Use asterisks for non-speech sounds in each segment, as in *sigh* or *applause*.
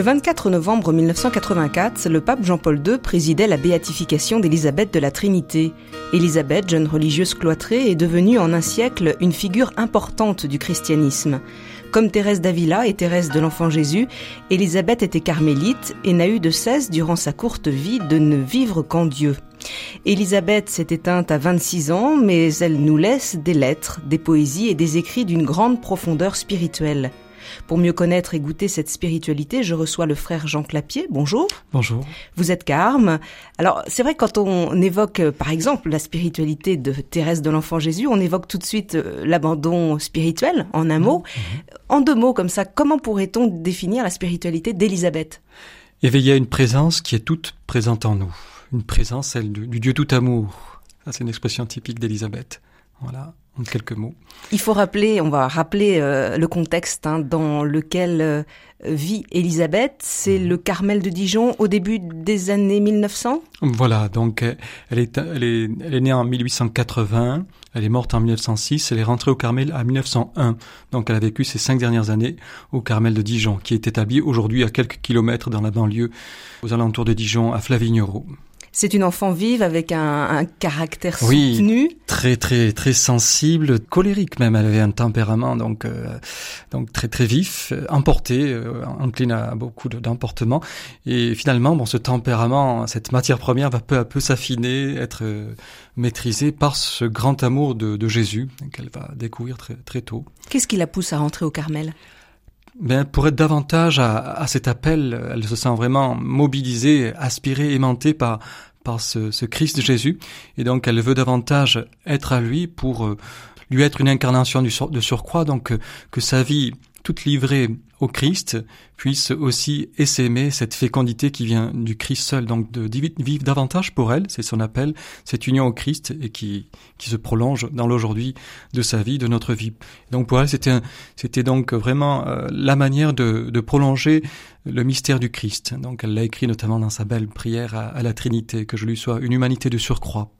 Le 24 novembre 1984, le pape Jean-Paul II présidait la béatification d'Élisabeth de la Trinité. Élisabeth, jeune religieuse cloîtrée, est devenue en un siècle une figure importante du christianisme. Comme Thérèse d'Avila et Thérèse de l'Enfant Jésus, Élisabeth était carmélite et n'a eu de cesse durant sa courte vie de ne vivre qu'en Dieu. Élisabeth s'est éteinte à 26 ans, mais elle nous laisse des lettres, des poésies et des écrits d'une grande profondeur spirituelle. Pour mieux connaître et goûter cette spiritualité, je reçois le frère Jean Clapier. Bonjour. Bonjour. Vous êtes carme. Alors, c'est vrai quand on évoque, euh, par exemple, la spiritualité de Thérèse de l'Enfant Jésus, on évoque tout de suite euh, l'abandon spirituel, en un mot. Mhm. En deux mots comme ça, comment pourrait-on définir la spiritualité d'Élisabeth? Éveiller à une présence qui est toute présente en nous. Une présence, celle du, du Dieu tout amour. Ça, c'est une expression typique d'Élisabeth. Voilà quelques mots. Il faut rappeler, on va rappeler euh, le contexte hein, dans lequel euh, vit Elisabeth. C'est mhm. le Carmel de Dijon au début des années 1900. Voilà, donc elle est, elle est, elle est née en 1880, elle est morte en 1906, elle est rentrée au Carmel en 1901. Donc elle a vécu ces cinq dernières années au Carmel de Dijon, qui est établi aujourd'hui à quelques kilomètres dans la banlieue, aux alentours de Dijon, à Flavignereau. C'est une enfant vive avec un, un caractère soutenu. Oui, très très très sensible, colérique même. Elle avait un tempérament donc euh, donc très très vif, emporté, euh, incline à beaucoup d'emportement. Et finalement, bon, ce tempérament, cette matière première va peu à peu s'affiner, être euh, maîtrisée par ce grand amour de, de Jésus qu'elle va découvrir très très tôt. Qu'est-ce qui la pousse à rentrer au Carmel? Ben, pour être davantage à, à, cet appel, elle se sent vraiment mobilisée, aspirée, aimantée par, par ce, ce Christ Jésus. Et donc, elle veut davantage être à lui pour euh, lui être une incarnation de surcroît, donc euh, que sa vie toute livrée au Christ puisse aussi essaimer cette fécondité qui vient du Christ seul, donc de vivre davantage pour elle, c'est son appel, cette union au Christ et qui, qui se prolonge dans l'aujourd'hui de sa vie, de notre vie. Donc pour elle, c'était c'était donc vraiment euh, la manière de, de prolonger le mystère du Christ. Donc elle l'a écrit notamment dans sa belle prière à, la Trinité, que je lui sois une humanité de surcroît.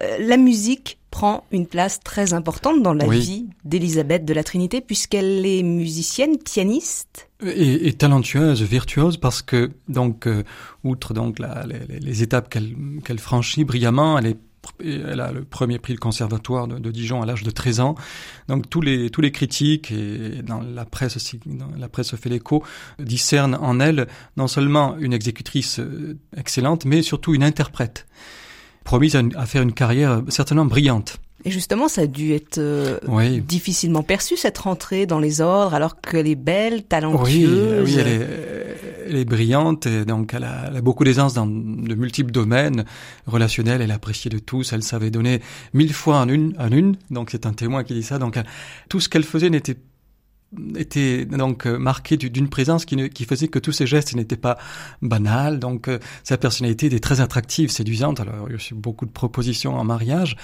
Euh, la musique prend une place très importante dans la vie d'Élisabeth de la Trinité puisqu'elle est musicienne, pianiste. Et, talentueuse, virtuose parce que donc euh, outre donc les, étapes qu'elle franchit brillamment, elle est elle a le premier prix du conservatoire de, Dijon à l'âge de 13 ans. Donc tous les tous les critiques et dans la presse aussi, dans la presse fait l'écho, discernent en elle non seulement une exécutrice euh, excellente, mais surtout une interprète promise à, faire une carrière certainement brillante. Et justement, ça a dû être euh, difficilement perçu cette rentrée dans les ordres, alors qu'elle est belle, talentueuse. Oui, oui elle, est, elle est brillante et donc elle a, elle a beaucoup d'aisance dans de multiples domaines relationnels. Elle appréciait de tous. Elle savait donner mille fois en une, en une. Donc c'est un témoin qui dit ça. Donc tout ce qu'elle faisait n'était était donc euh, marqué d'une présence qui, qui, faisait que tous ses gestes n'étaient pas banals. Donc euh, sa personnalité était très attractive, séduisante. Alors il y a eu beaucoup de propositions en mariage.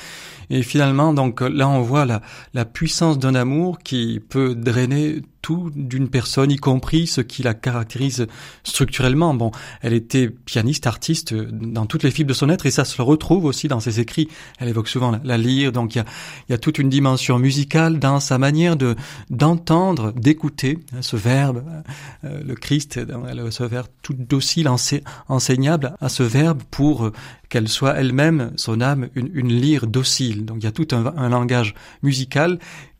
Et finalement, donc là on voit la, la puissance d'un amour qui peut drainer tout d'une personne, y compris ce qui la caractérise structurellement. Bon, elle était pianiste, artiste dans toutes les fibres de son être, et ça se retrouve aussi dans ses écrits. Elle évoque souvent la, lyre, donc il y a, y a, toute une dimension musicale dans sa manière de d'entendre, d'écouter hein, ce verbe, euh, le Christ, elle ce verbe tout docile, enseignable à ce verbe pour euh, qu'elle soit elle-même, son âme, une, une lyre docile. Donc il y a tout un, un langage musical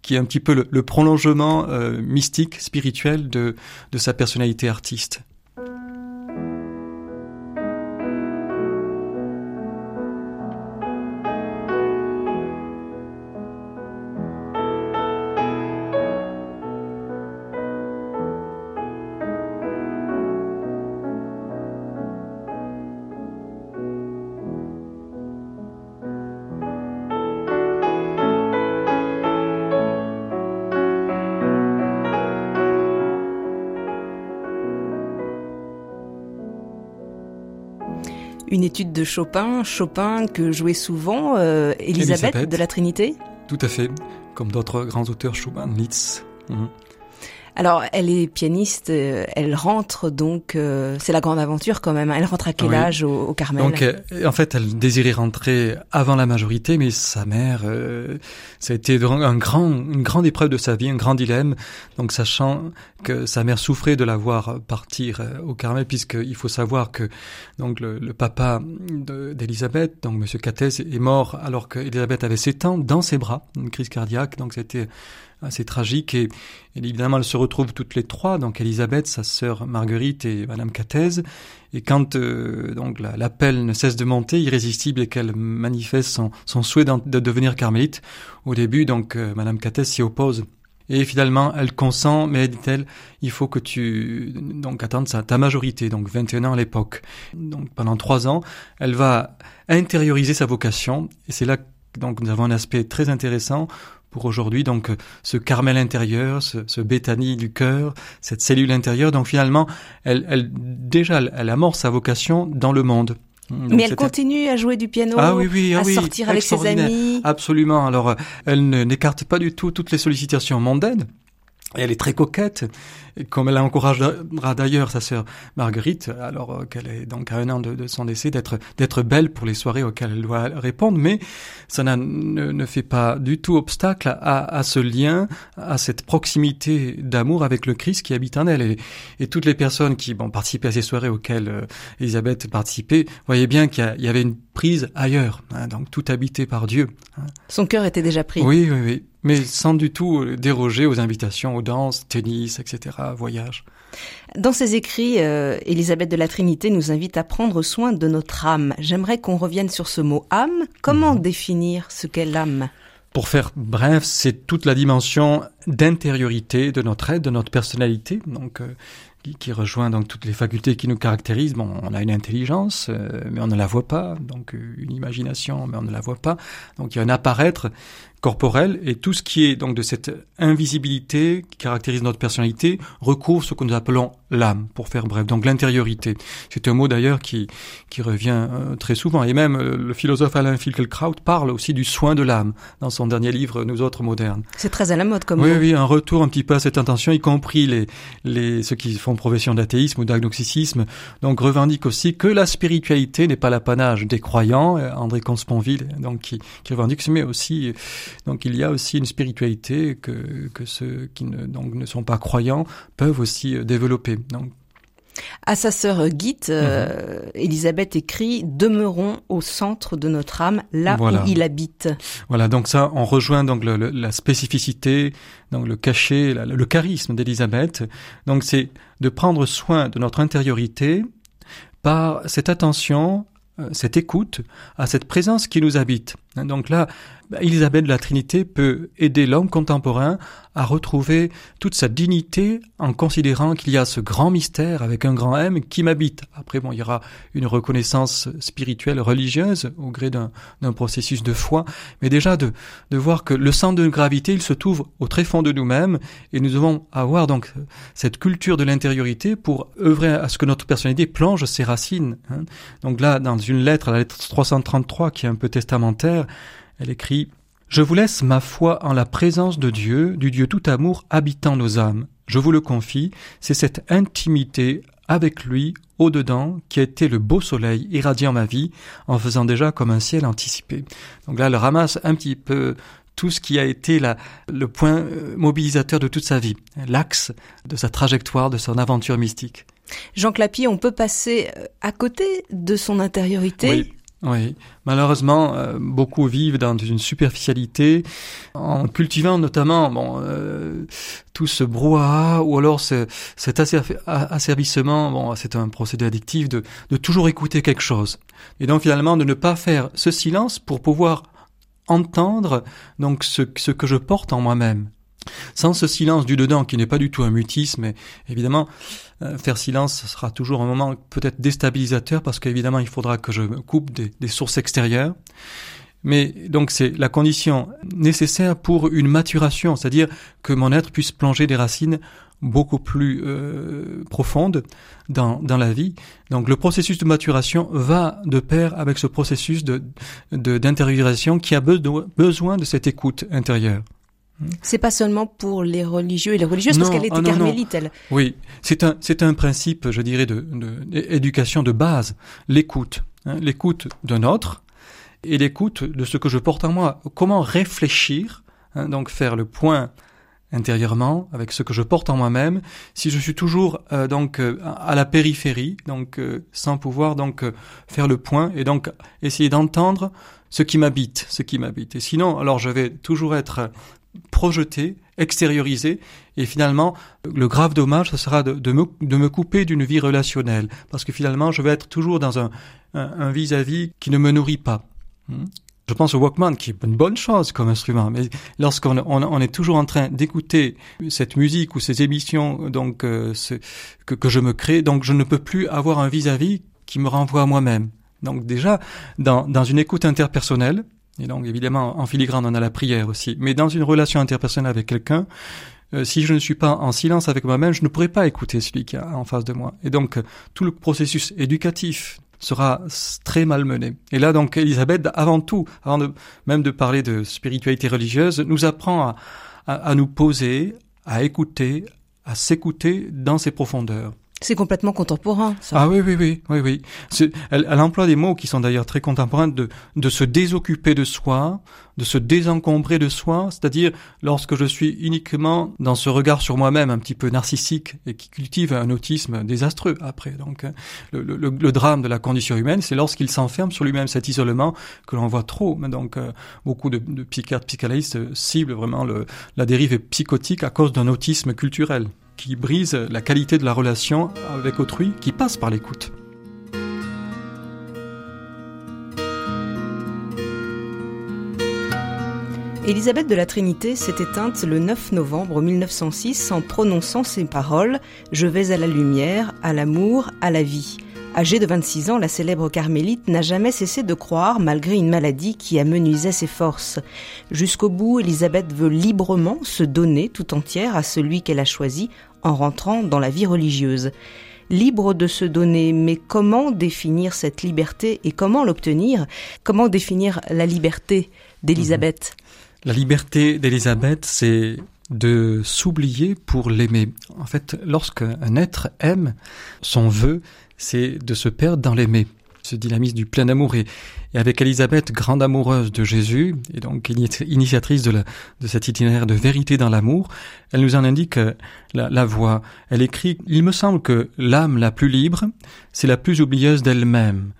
qui est un petit peu le, prolongement euh, mystique, spirituel de, de sa personnalité artiste. Étude de Chopin, Chopin que jouait souvent euh, Elisabeth, de la Trinité? Tout à fait, comme d'autres grands auteurs, Schumann, Liszt. Mhm. Alors, elle est pianiste, euh, elle rentre donc, euh, c'est la grande aventure quand même. Hein. Elle rentre à quel âge au, Carmel Donc, euh, en fait, elle désirait rentrer avant la majorité, mais sa mère, ça a été un grand, une grande épreuve de sa vie, un grand dilemme. Donc, sachant que sa mère souffrait de la voir partir au Carmel, puisqu'il faut savoir que donc le, le papa d'Elisabeth, donc Monsieur Cathès, est mort alors qu'Elisabeth avait 7 ans dans ses bras, une crise cardiaque. Donc, c'était assez tragique. Et, évidemment elles se retrouvent toutes les trois donc Elisabeth sa sœur Marguerite et Madame Cathèse et quand euh, donc l'appel ne cesse de monter irrésistible et qu'elle manifeste son, son souhait de devenir carmélite au début donc euh, Madame Cathèse s'y oppose. Et finalement, elle consent, mais dit-elle, il faut que tu donc attendes ta majorité, donc 21 ans à l'époque. Donc pendant trois ans, elle va intérioriser sa vocation, et c'est là donc nous avons un aspect très intéressant pour aujourd'hui. Donc ce Carmel intérieur, ce, ce Béthanie du cœur, cette cellule intérieure. Donc finalement, elle, elle déjà, elle amorce sa vocation dans le monde. Mais elle continue à jouer du piano, ah, oui, oui, ah, à sortir avec ses amis. Absolument. Alors, elle n'écarte pas du tout toutes les sollicitations mondaines. Et elle est très coquette, comme elle encouragera d'ailleurs sa sœur Marguerite, alors euh, qu'elle est donc à un an de, son décès, d'être d'être belle pour les soirées auxquelles elle doit répondre, mais ça ne, ne, fait pas du tout obstacle à, à, ce lien, à cette proximité d'amour avec le Christ qui habite en elle. Et, et toutes les personnes qui bon, participaient à ces soirées auxquelles euh, Elisabeth participait voyaient bien qu'il y, avait une prise ailleurs, hein, donc tout habité par Dieu. Hein. Son cœur était déjà pris. Oui, oui, oui mais sans du tout euh, déroger aux invitations aux danses, tennis, etc., voyages. Dans ses écrits, euh, Élisabeth de la Trinité nous invite à prendre soin de notre âme. J'aimerais qu'on revienne sur ce mot âme. Comment mhm. définir ce qu'est l'âme? Pour faire bref, c'est toute la dimension d'intériorité de notre être, de notre personnalité. Donc, euh, qui, rejoint donc toutes les facultés qui nous caractérisent. Bon, on a une intelligence, euh, mais on ne la voit pas, donc une imagination, mais on ne la voit pas. Donc il y a un apparaître corporel et tout ce qui est donc de cette invisibilité qui caractérise notre personnalité recouvre ce que nous appelons l'âme, pour faire bref. Donc l'intériorité. C'est un mot d'ailleurs qui qui revient euh, très souvent et même le philosophe Alain Finkielkraut parle aussi du soin de l'âme dans son dernier livre Nous autres modernes. C'est très à la mode comme oui, mot. Oui, un retour un petit peu à cette intention, y compris les les ceux qui font profession d'athéisme ou d'agnosticisme, donc revendique aussi que la spiritualité n'est pas l'apanage des croyants. Euh, André Consponville, donc qui, qui revendique, mais aussi donc il y a aussi une spiritualité que, que ceux qui ne, donc, ne sont pas croyants peuvent aussi euh, développer. Donc à sa sœur Guite, euh, mhm. Elisabeth écrit Demeurons au centre de notre âme, là où il habite. Voilà, donc ça, on rejoint donc la spécificité, donc le cachet, le charisme d'Elisabeth. Donc c'est de prendre soin de notre intériorité par cette attention, euh, cette écoute à cette présence qui nous habite. Donc là, Élisabeth de la Trinité peut aider l'homme contemporain à retrouver toute sa dignité en considérant qu'il y a ce grand mystère avec un grand M qui m'habite. Après, bon, il y aura une reconnaissance spirituelle, religieuse au gré d'un processus de foi, mais déjà de, de voir que le centre de gravité, il se trouve au très fond de nous-mêmes et nous devons avoir donc cette culture de l'intériorité pour œuvrer à ce que notre personnalité plonge ses racines. Hein. Donc là, dans une lettre, la lettre 333 qui est un peu testamentaire, elle écrit Je vous laisse ma foi en la présence de Dieu, du Dieu tout amour habitant nos âmes. Je vous le confie, c'est cette intimité avec lui au-dedans qui a été le beau soleil irradiant ma vie en faisant déjà comme un ciel anticipé. Donc là, elle ramasse un petit peu tout ce qui a été la, le point euh, mobilisateur de toute sa vie, l'axe de sa trajectoire, de son aventure mystique. Jean Clapier, on peut passer euh, à côté de son intériorité oui, malheureusement, euh, beaucoup vivent dans une superficialité, en cultivant notamment bon, euh, tout ce brouhaha ou alors ce, cet asservissement, bon, c'est un procédé addictif, de, de toujours écouter quelque chose. Et donc finalement de ne pas faire ce silence pour pouvoir entendre donc ce, ce que je porte en moi-même. Sans ce silence du dedans qui n'est pas du tout un mutisme, mais évidemment, euh, faire silence sera toujours un moment peut-être déstabilisateur parce qu'évidemment, il faudra que je coupe des, sources extérieures. Mais donc c'est la condition nécessaire pour une maturation, c'est-à-dire que mon être puisse plonger des racines beaucoup plus euh, profondes dans, dans la vie. Donc le processus de maturation va de pair avec ce processus de d'intériorisation qui a besoin de cette écoute intérieure. C'est pas seulement pour les religieux et les religieuses, parce qu'elle était ah carmélite, elle. Oui, c'est un, c'est un principe, je dirais, de, d'éducation de, base, l'écoute, hein, l'écoute d'un autre et l'écoute de ce que je porte en moi. Comment réfléchir, hein, donc faire le point intérieurement avec ce que je porte en moi-même si je suis toujours euh, donc euh, à la périphérie donc euh, sans pouvoir donc faire le point et donc essayer d'entendre ce qui m'habite ce qui m'habite. Et sinon alors je vais toujours être projeté extériorisé et finalement le grave dommage ce sera de, me, de me couper d'une vie relationnelle parce que finalement je vais être toujours dans un un vis-à-vis -vis qui ne me nourrit pas hmm? Je pense au Walkman, qui est une bonne chose comme instrument, mais lorsqu'on on, est toujours en train d'écouter cette musique ou ces émissions, donc euh, que, que, je me crée, donc je ne peux plus avoir un vis-à-vis qui me renvoie à moi-même. Donc déjà, dans, dans une écoute interpersonnelle, et donc évidemment en filigrane on a la prière aussi, mais dans une relation interpersonnelle avec quelqu'un, euh, si je ne suis pas en silence avec moi-même, je ne pourrais pas écouter celui qui est en face de moi. Et donc tout le processus éducatif sera très mal mené. Et là, donc, Elisabeth, avant tout, avant même de parler de spiritualité religieuse, nous apprend à nous poser, à écouter, à s'écouter dans ses profondeurs. C'est complètement contemporain. Ça. Ah oui, oui, oui, oui, oui. Elle, emploie des mots qui sont d'ailleurs très contemporains de, se désoccuper de soi, de se désencombrer de soi, c'est-à-dire lorsque je suis uniquement dans ce regard sur moi-même un petit peu narcissique et qui cultive un autisme désastreux après. Donc hein, le, drame de la condition humaine, c'est lorsqu'il s'enferme sur lui-même cet isolement que l'on voit trop. Donc euh, beaucoup de, de psychiatres, psychanalystes ciblent vraiment la dérive psychotique à cause d'un autisme culturel qui brise la qualité de la relation avec autrui qui passe par l'écoute. Élisabeth de la Trinité s'est éteinte le 9 novembre 1906 en prononçant ces paroles ⁇ Je vais à la lumière, à l'amour, à la vie ⁇ Âgée de 26 ans, la célèbre carmélite n'a jamais cessé de croire, malgré une maladie qui amenuisait ses forces. Jusqu'au bout, Élisabeth veut librement se donner tout entière à celui qu'elle a choisi en rentrant dans la vie religieuse. Libre de se donner, mais comment définir cette liberté et comment l'obtenir? Comment définir la liberté d'Élisabeth? La liberté d'Élisabeth, c'est de s'oublier pour l'aimer. En fait, lorsqu'un être aime, son vœu, c'est de se perdre dans l'aimer, ce dynamisme du plein amour. Et, avec Elisabeth, grande amoureuse de Jésus, et donc initiatrice de, la, de cet itinéraire de vérité dans l'amour, elle nous en indique euh, la, la voie. Elle écrit, Il me semble que l'âme la plus libre, c'est la plus oublieuse d'elle-même.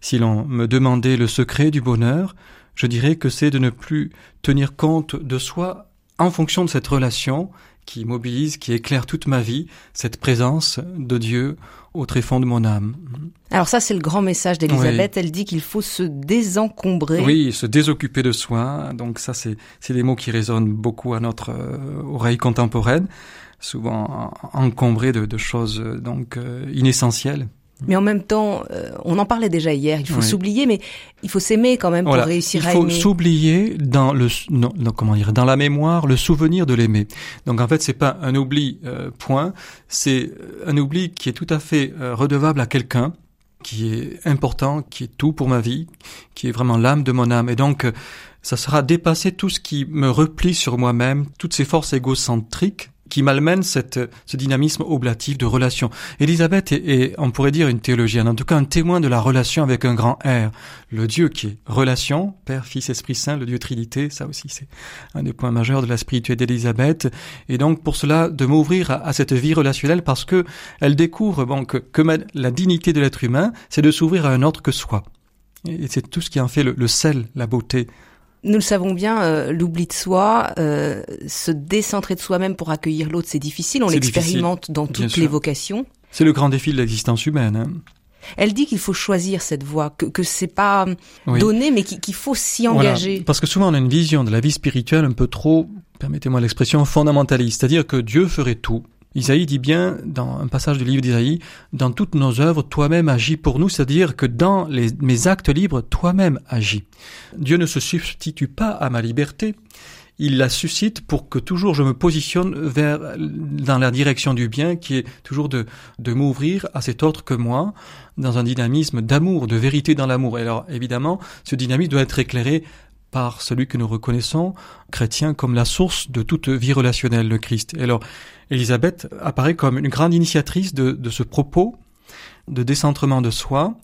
Si l'on me demandait le secret du bonheur, je dirais que c'est de ne plus tenir compte de soi en fonction de cette relation qui mobilise, qui éclaire toute ma vie, cette présence de Dieu au tréfonds de mon âme. Alors ça, c'est le grand message d'Elisabeth. Elle dit qu'il faut se désencombrer. Oui, se désoccuper de soi. Donc ça, c'est des mots qui résonnent beaucoup à notre euh, oreille contemporaine, souvent encombrés de, de choses euh, donc euh, inessentielles. Mais en même temps, euh, on en parlait déjà hier, il faut s'oublier, mais il faut s'aimer quand même pour réussir à aimer. Il faut s'oublier dans le non, comment dire dans la mémoire le souvenir de l'aimer. Donc en fait, c'est pas un oubli euh, point, c'est un oubli qui est tout à fait euh, redevable à quelqu'un qui est important, qui est tout pour ma vie, qui est vraiment l'âme de mon âme. Et donc ça sera dépasser tout ce qui me replie sur moi-même, toutes ces forces égocentriques qui malmène cette, ce dynamisme oblatif de relation. Élisabeth est, on pourrait dire, une théologienne, en tout cas un témoin de la relation avec un grand R, le Dieu qui est relation, Père, Fils, Esprit Saint, le Dieu Trinité, ça aussi c'est un des points majeurs de la spiritualité d'Élisabeth, et donc pour cela de m'ouvrir à, cette vie relationnelle parce que elle découvre bon, que, que la dignité de l'être humain, c'est de s'ouvrir à un autre que soi. Et c'est tout ce qui en fait le, le sel, la beauté nous le savons bien, euh, l'oubli de soi, euh, se décentrer de soi-même pour accueillir l'autre, c'est difficile. On l'expérimente dans toutes les vocations. C'est le grand défi de l'existence humaine. Hein. Elle dit qu'il faut choisir cette voie, que, que c'est pas donné, mais qu'il faut s'y engager. Parce que souvent on a une vision de la vie spirituelle un peu trop, permettez-moi l'expression, fondamentaliste. C'est-à-dire que Dieu ferait tout, Isaïe dit bien, dans un passage du livre d'Isaïe, dans toutes nos œuvres, toi-même agis pour nous, c'est-à-dire que dans mes actes libres, toi-même agis. Dieu ne se substitue pas à ma liberté, il la suscite pour que toujours je me positionne vers, dans la direction du bien, qui est toujours de, de m'ouvrir à cet autre que moi, dans un dynamisme d'amour, de vérité dans l'amour. Et alors, évidemment, ce dynamisme doit être éclairé par celui que nous reconnaissons, chrétien, comme la source de toute vie relationnelle, le Christ. Et alors, Élisabeth apparaît comme une grande initiatrice de, de ce propos de décentrement de soi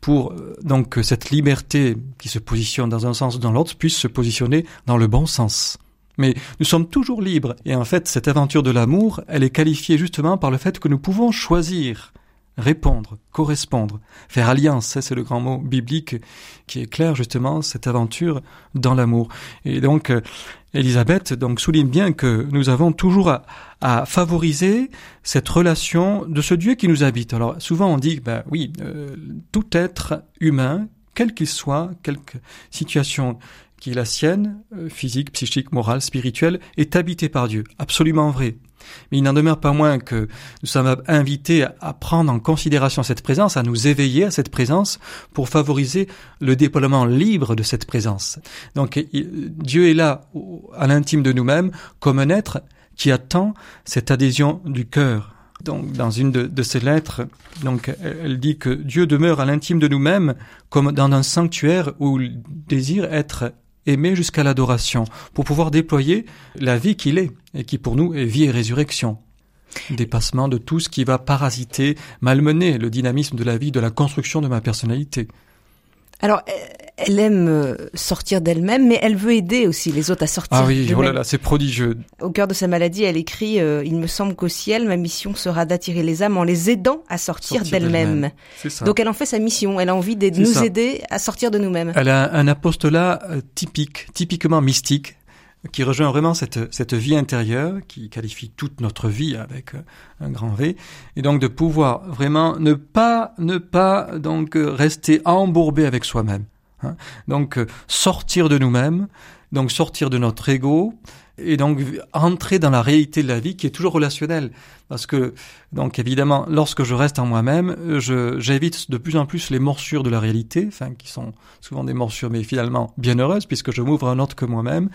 pour euh, donc que cette liberté qui se positionne dans un sens ou dans l'autre puisse se positionner dans le bon sens. Mais nous sommes toujours libres et en fait cette aventure de l'amour, elle est qualifiée justement par le fait que nous pouvons choisir répondre, correspondre, faire alliance. c'est le grand mot biblique qui est clair justement cette aventure dans l'amour. Et donc, euh, Elisabeth donc souligne bien que nous avons toujours à, favoriser cette relation de ce Dieu qui nous habite. Alors souvent on dit, ben oui, euh, tout être humain, quel qu'il soit, quelque situation qui est la sienne, euh, physique, psychique, morale, spirituelle, est habité par Dieu. Absolument vrai. Mais il n'en demeure pas moins que nous sommes invités à prendre en considération cette présence, à nous éveiller à cette présence pour favoriser le déploiement libre de cette présence. Donc Dieu est là à l'intime de nous-mêmes comme un être qui attend cette adhésion du cœur. Donc, dans une de, ces lettres, donc, elle dit que Dieu demeure à l'intime de nous-mêmes comme dans un sanctuaire où il désire être aimer jusqu'à l'adoration, pour pouvoir déployer la vie qu'il est, et qui pour nous est vie et résurrection. Dépassement de tout ce qui va parasiter, malmener le dynamisme de la vie, de la construction de ma personnalité. Alors, elle aime euh, sortir d'elle-même, mais elle veut aider aussi les autres à sortir. Ah oui, oh là là, c'est prodigieux. Au cœur de sa maladie, elle écrit euh, Il me semble qu'au ciel, ma mission sera d'attirer les âmes en les aidant à sortir, d'elles-mêmes. Donc elle en fait sa mission. Elle a envie de nous aider à sortir de nous-mêmes. Elle a un apostolat euh, typique, typiquement mystique qui rejoint vraiment cette, cette vie intérieure qui qualifie toute notre vie avec un grand V et donc de pouvoir vraiment ne pas ne pas donc rester embourbé avec soi-même hein. donc euh, sortir de nous-mêmes donc sortir de notre ego et donc entrer dans la réalité de la vie qui est toujours relationnelle. Parce que, donc évidemment, lorsque je reste en moi-même, j'évite de plus en plus les morsures de la réalité, enfin qui sont souvent des morsures, mais finalement bien heureuses, puisque je m'ouvre à un autre que moi-même.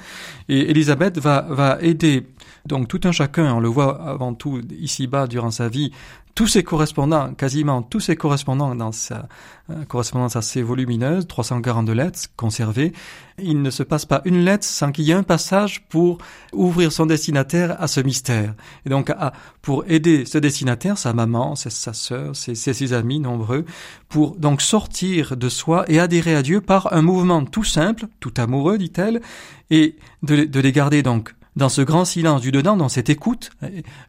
Et Elisabeth va, va aider donc tout un chacun, on le voit avant tout ici-bas durant sa vie, tous ses correspondants, quasiment tous ses correspondants dans sa euh, correspondance assez volumineuse, 342 lettres conservées, il ne se passe pas une lettre sans qu'il y ait un passage pour ouvrir son destinataire à ce mystère. Et donc, à, pour aider ce destinataire, sa maman, sa sœur, ses, amis nombreux, pour donc sortir de soi et adhérer à Dieu par un mouvement tout simple, tout amoureux, dit-elle, et de, de les garder donc dans ce grand silence du dedans, dans cette écoute,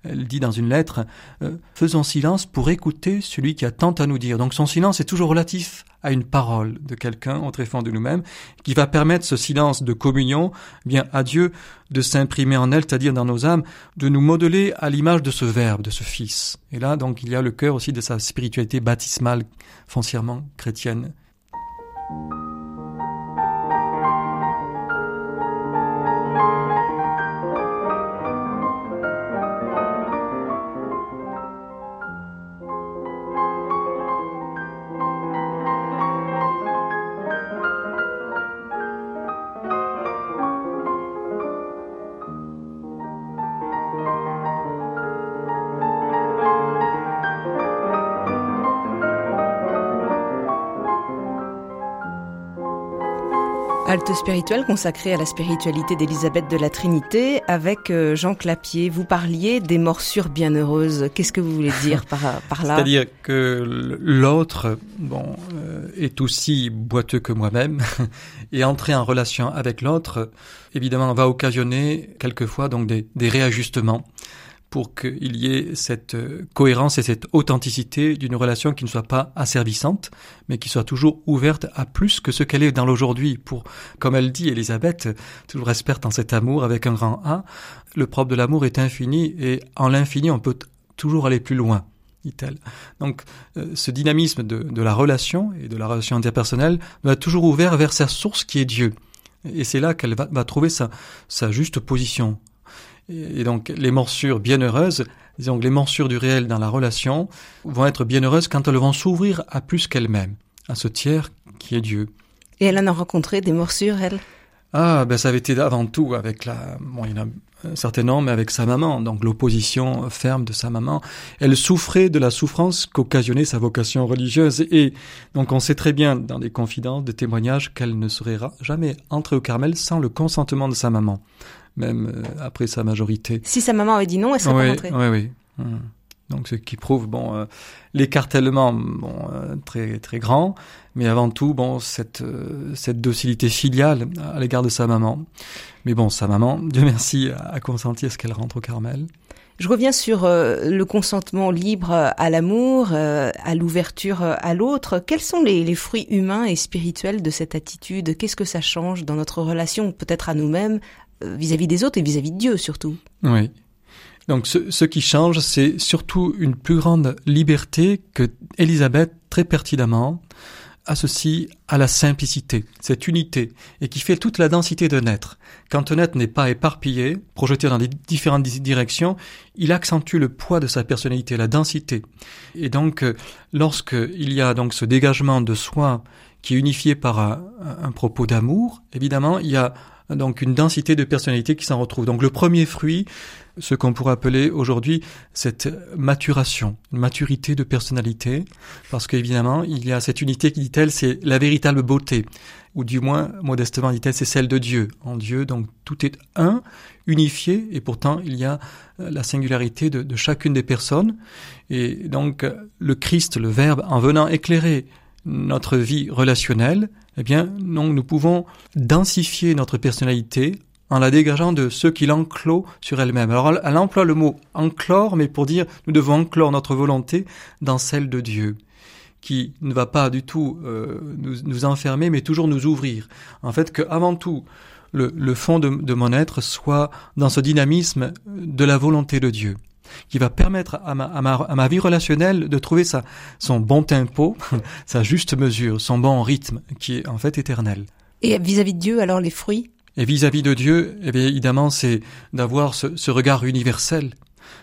elle dit dans une lettre, euh, faisons silence pour écouter celui qui a tant à nous dire. Donc son silence est toujours relatif à une parole de quelqu'un au tréfonds de nous-mêmes, qui va permettre ce silence de communion, bien à Dieu de s'imprimer en elle, c'est-à-dire dans nos âmes, de nous modeler à l'image de ce Verbe, de ce Fils. Et là, donc, il y a le cœur aussi de sa spiritualité baptismale, foncièrement chrétienne. Halte spirituelle consacrée à la spiritualité d'Élisabeth de la Trinité avec euh, Jean Clapier. Vous parliez des morsures bienheureuses. Qu'est-ce que vous voulez dire par, *laughs* par là? C'est-à-dire que l'autre, bon, euh, est aussi boiteux que moi-même *laughs* et entrer en relation avec l'autre, évidemment, va occasionner quelquefois donc des, des réajustements pour qu'il y ait cette euh, cohérence et cette authenticité d'une relation qui ne soit pas asservissante, mais qui soit toujours ouverte à plus que ce qu'elle est dans l'aujourd'hui. Pour, comme elle dit, Elisabeth, toujours experte en cet amour avec un grand A, le propre de l'amour est infini et en l'infini on peut toujours aller plus loin dit-elle. Donc, euh, ce dynamisme de, la relation et de la relation interpersonnelle doit être toujours ouvert vers sa source qui est Dieu. Et c'est là qu'elle va, trouver sa juste position. Et donc les morsures bienheureuses, disons que les morsures du réel dans la relation vont être bienheureuses quand elles vont s'ouvrir à plus qu'elles-mêmes, à ce tiers qui est Dieu. Et elle en a rencontré des morsures, elle? Ah, ben ça avait été avant tout avec la... Bon, il y en a un certain nombre avec sa maman, donc l'opposition ferme de sa maman. Elle souffrait de la souffrance qu'occasionnait sa vocation religieuse et donc on sait très bien dans des confidences, des témoignages qu'elle ne serait jamais entrée au Carmel sans le consentement de sa maman, même euh, après sa majorité. Si sa maman avait dit non, elle serait oui, pas rentrée. Oui, oui. Hum. Donc ce qui prouve bon euh, l'écartèlement bon euh, très très grand, mais avant tout bon cette euh, cette docilité filiale à l'égard de sa maman. Mais bon sa maman, *laughs* Dieu merci, a consenti à ce qu'elle rentre au Carmel. Je reviens sur euh, le consentement libre à l'amour, euh, à l'ouverture à l'autre. Quels sont les, les, fruits humains et spirituels de cette attitude? Qu'est-ce que ça change dans notre relation, peut-être à nous-mêmes, vis-à-vis des autres et vis-à-vis de Dieu surtout Oui. Donc ce, qui change, c'est surtout une plus grande liberté que Élisabeth, très pertinemment, associe à la simplicité, cette unité, et qui fait toute la densité de naître. Quand un être n'est pas éparpillé, projeté dans des différentes directions, il accentue le poids de sa personnalité, la densité. Et donc, lorsqu'il y a donc ce dégagement de soi qui est unifié par un propos d'amour, évidemment, il y a donc une densité de personnalité qui s'en retrouve. Donc le premier fruit, ce qu'on pourrait appeler aujourd'hui cette maturation, une maturité de personnalité, parce qu'évidemment, il y a cette unité qui dit-elle, c'est la véritable beauté, ou du moins, modestement dit-elle, c'est celle de Dieu. En Dieu, donc tout est un, unifié, et pourtant il y a la singularité de, de chacune des personnes. Et donc le Christ, le Verbe, en venant éclairer notre vie relationnelle, eh bien, donc, nous pouvons densifier notre personnalité en la dégageant de ce qui l'enclôt sur elle-même. Alors elle emploie le mot enclore, mais pour dire nous devons enclore notre volonté dans celle de Dieu, qui ne va pas du tout euh, nous, enfermer, mais toujours nous ouvrir. En fait, que avant tout, le, fond de mon être soit dans ce dynamisme de la volonté de Dieu qui va permettre à ma, à ma, à ma vie relationnelle de trouver sa, son bon tempo, *laughs* sa juste mesure, son bon rythme, qui est en fait éternel. Et vis-à-vis -vis de Dieu, alors les fruits? Et vis-à-vis -vis de Dieu, eh bien, évidemment, c'est d'avoir ce, ce, regard universel,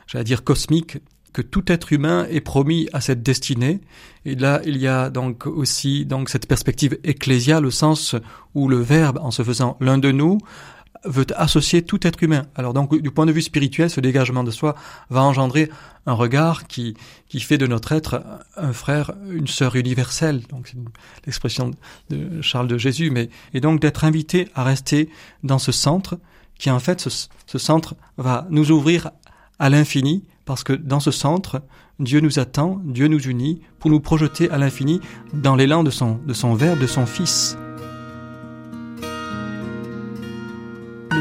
j'allais dire cosmique, que tout être humain est promis à cette destinée. Et là, il y a donc aussi donc cette perspective ecclésiale au sens où le Verbe, en se faisant l'un de nous, veut associer tout être humain. Alors donc, du point de vue spirituel, ce dégagement de soi va engendrer un regard qui, qui fait de notre être un frère, une sœur universelle. Donc, c'est l'expression de Charles de Jésus. Mais, et donc, d'être invité à rester dans ce centre, qui en fait, ce, ce centre va nous ouvrir à l'infini, parce que dans ce centre, Dieu nous attend, Dieu nous unit, pour nous projeter à l'infini dans l'élan de son, de son Verbe, de son Fils.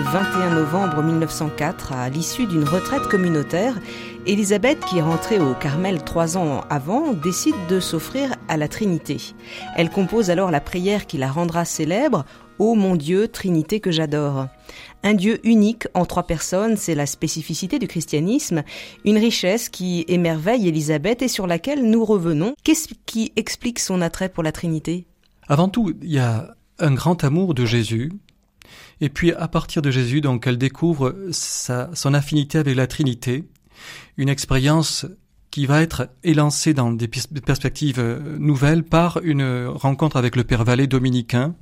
Le 21 novembre 1904, à l'issue d'une retraite communautaire, Élisabeth, qui est rentrée au Carmel trois ans avant, décide de s'offrir à la Trinité. Elle compose alors la prière qui la rendra célèbre Ô mon Dieu, Trinité que j'adore. Un Dieu unique en trois personnes, c'est la spécificité du christianisme, une richesse qui émerveille Élisabeth et sur laquelle nous revenons. Qu'est-ce qui explique son attrait pour la Trinité? Avant tout, il y a un grand amour de Jésus et puis à partir de Jésus, donc elle découvre sa, son affinité avec la Trinité, une expérience qui va être élancée dans des perspectives euh, nouvelles par une rencontre avec le Père Vallée dominicain,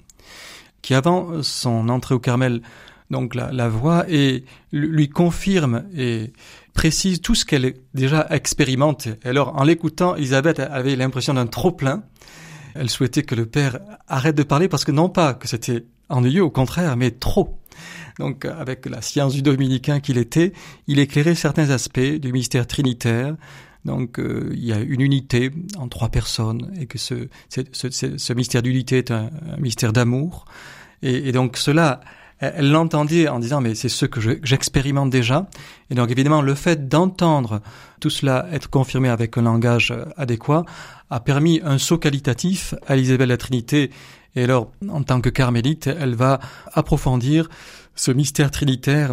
qui avant son entrée au Carmel donc la, la voit et lui confirme et précise tout ce qu'elle déjà expérimente. Alors en l'écoutant, Elisabeth avait l'impression d'un trop plein. Elle souhaitait que le Père arrête de parler parce que non pas que c'était ennuyeux, au contraire, mais trop. Donc, avec la science du dominicain qu'il était, il éclairait certains aspects du mystère trinitaire. Donc, euh, il y a une unité en trois personnes et que ce, ce, ce, ce mystère d'unité est un, mystère d'amour. Et, donc, cela, elle l'entendait en disant, mais c'est ce que j'expérimente déjà. Et donc, évidemment, le fait d'entendre tout cela être confirmé avec un langage adéquat a permis un saut qualitatif à Elisabeth la Trinité et alors, en tant que carmélite, elle va approfondir ce mystère trinitaire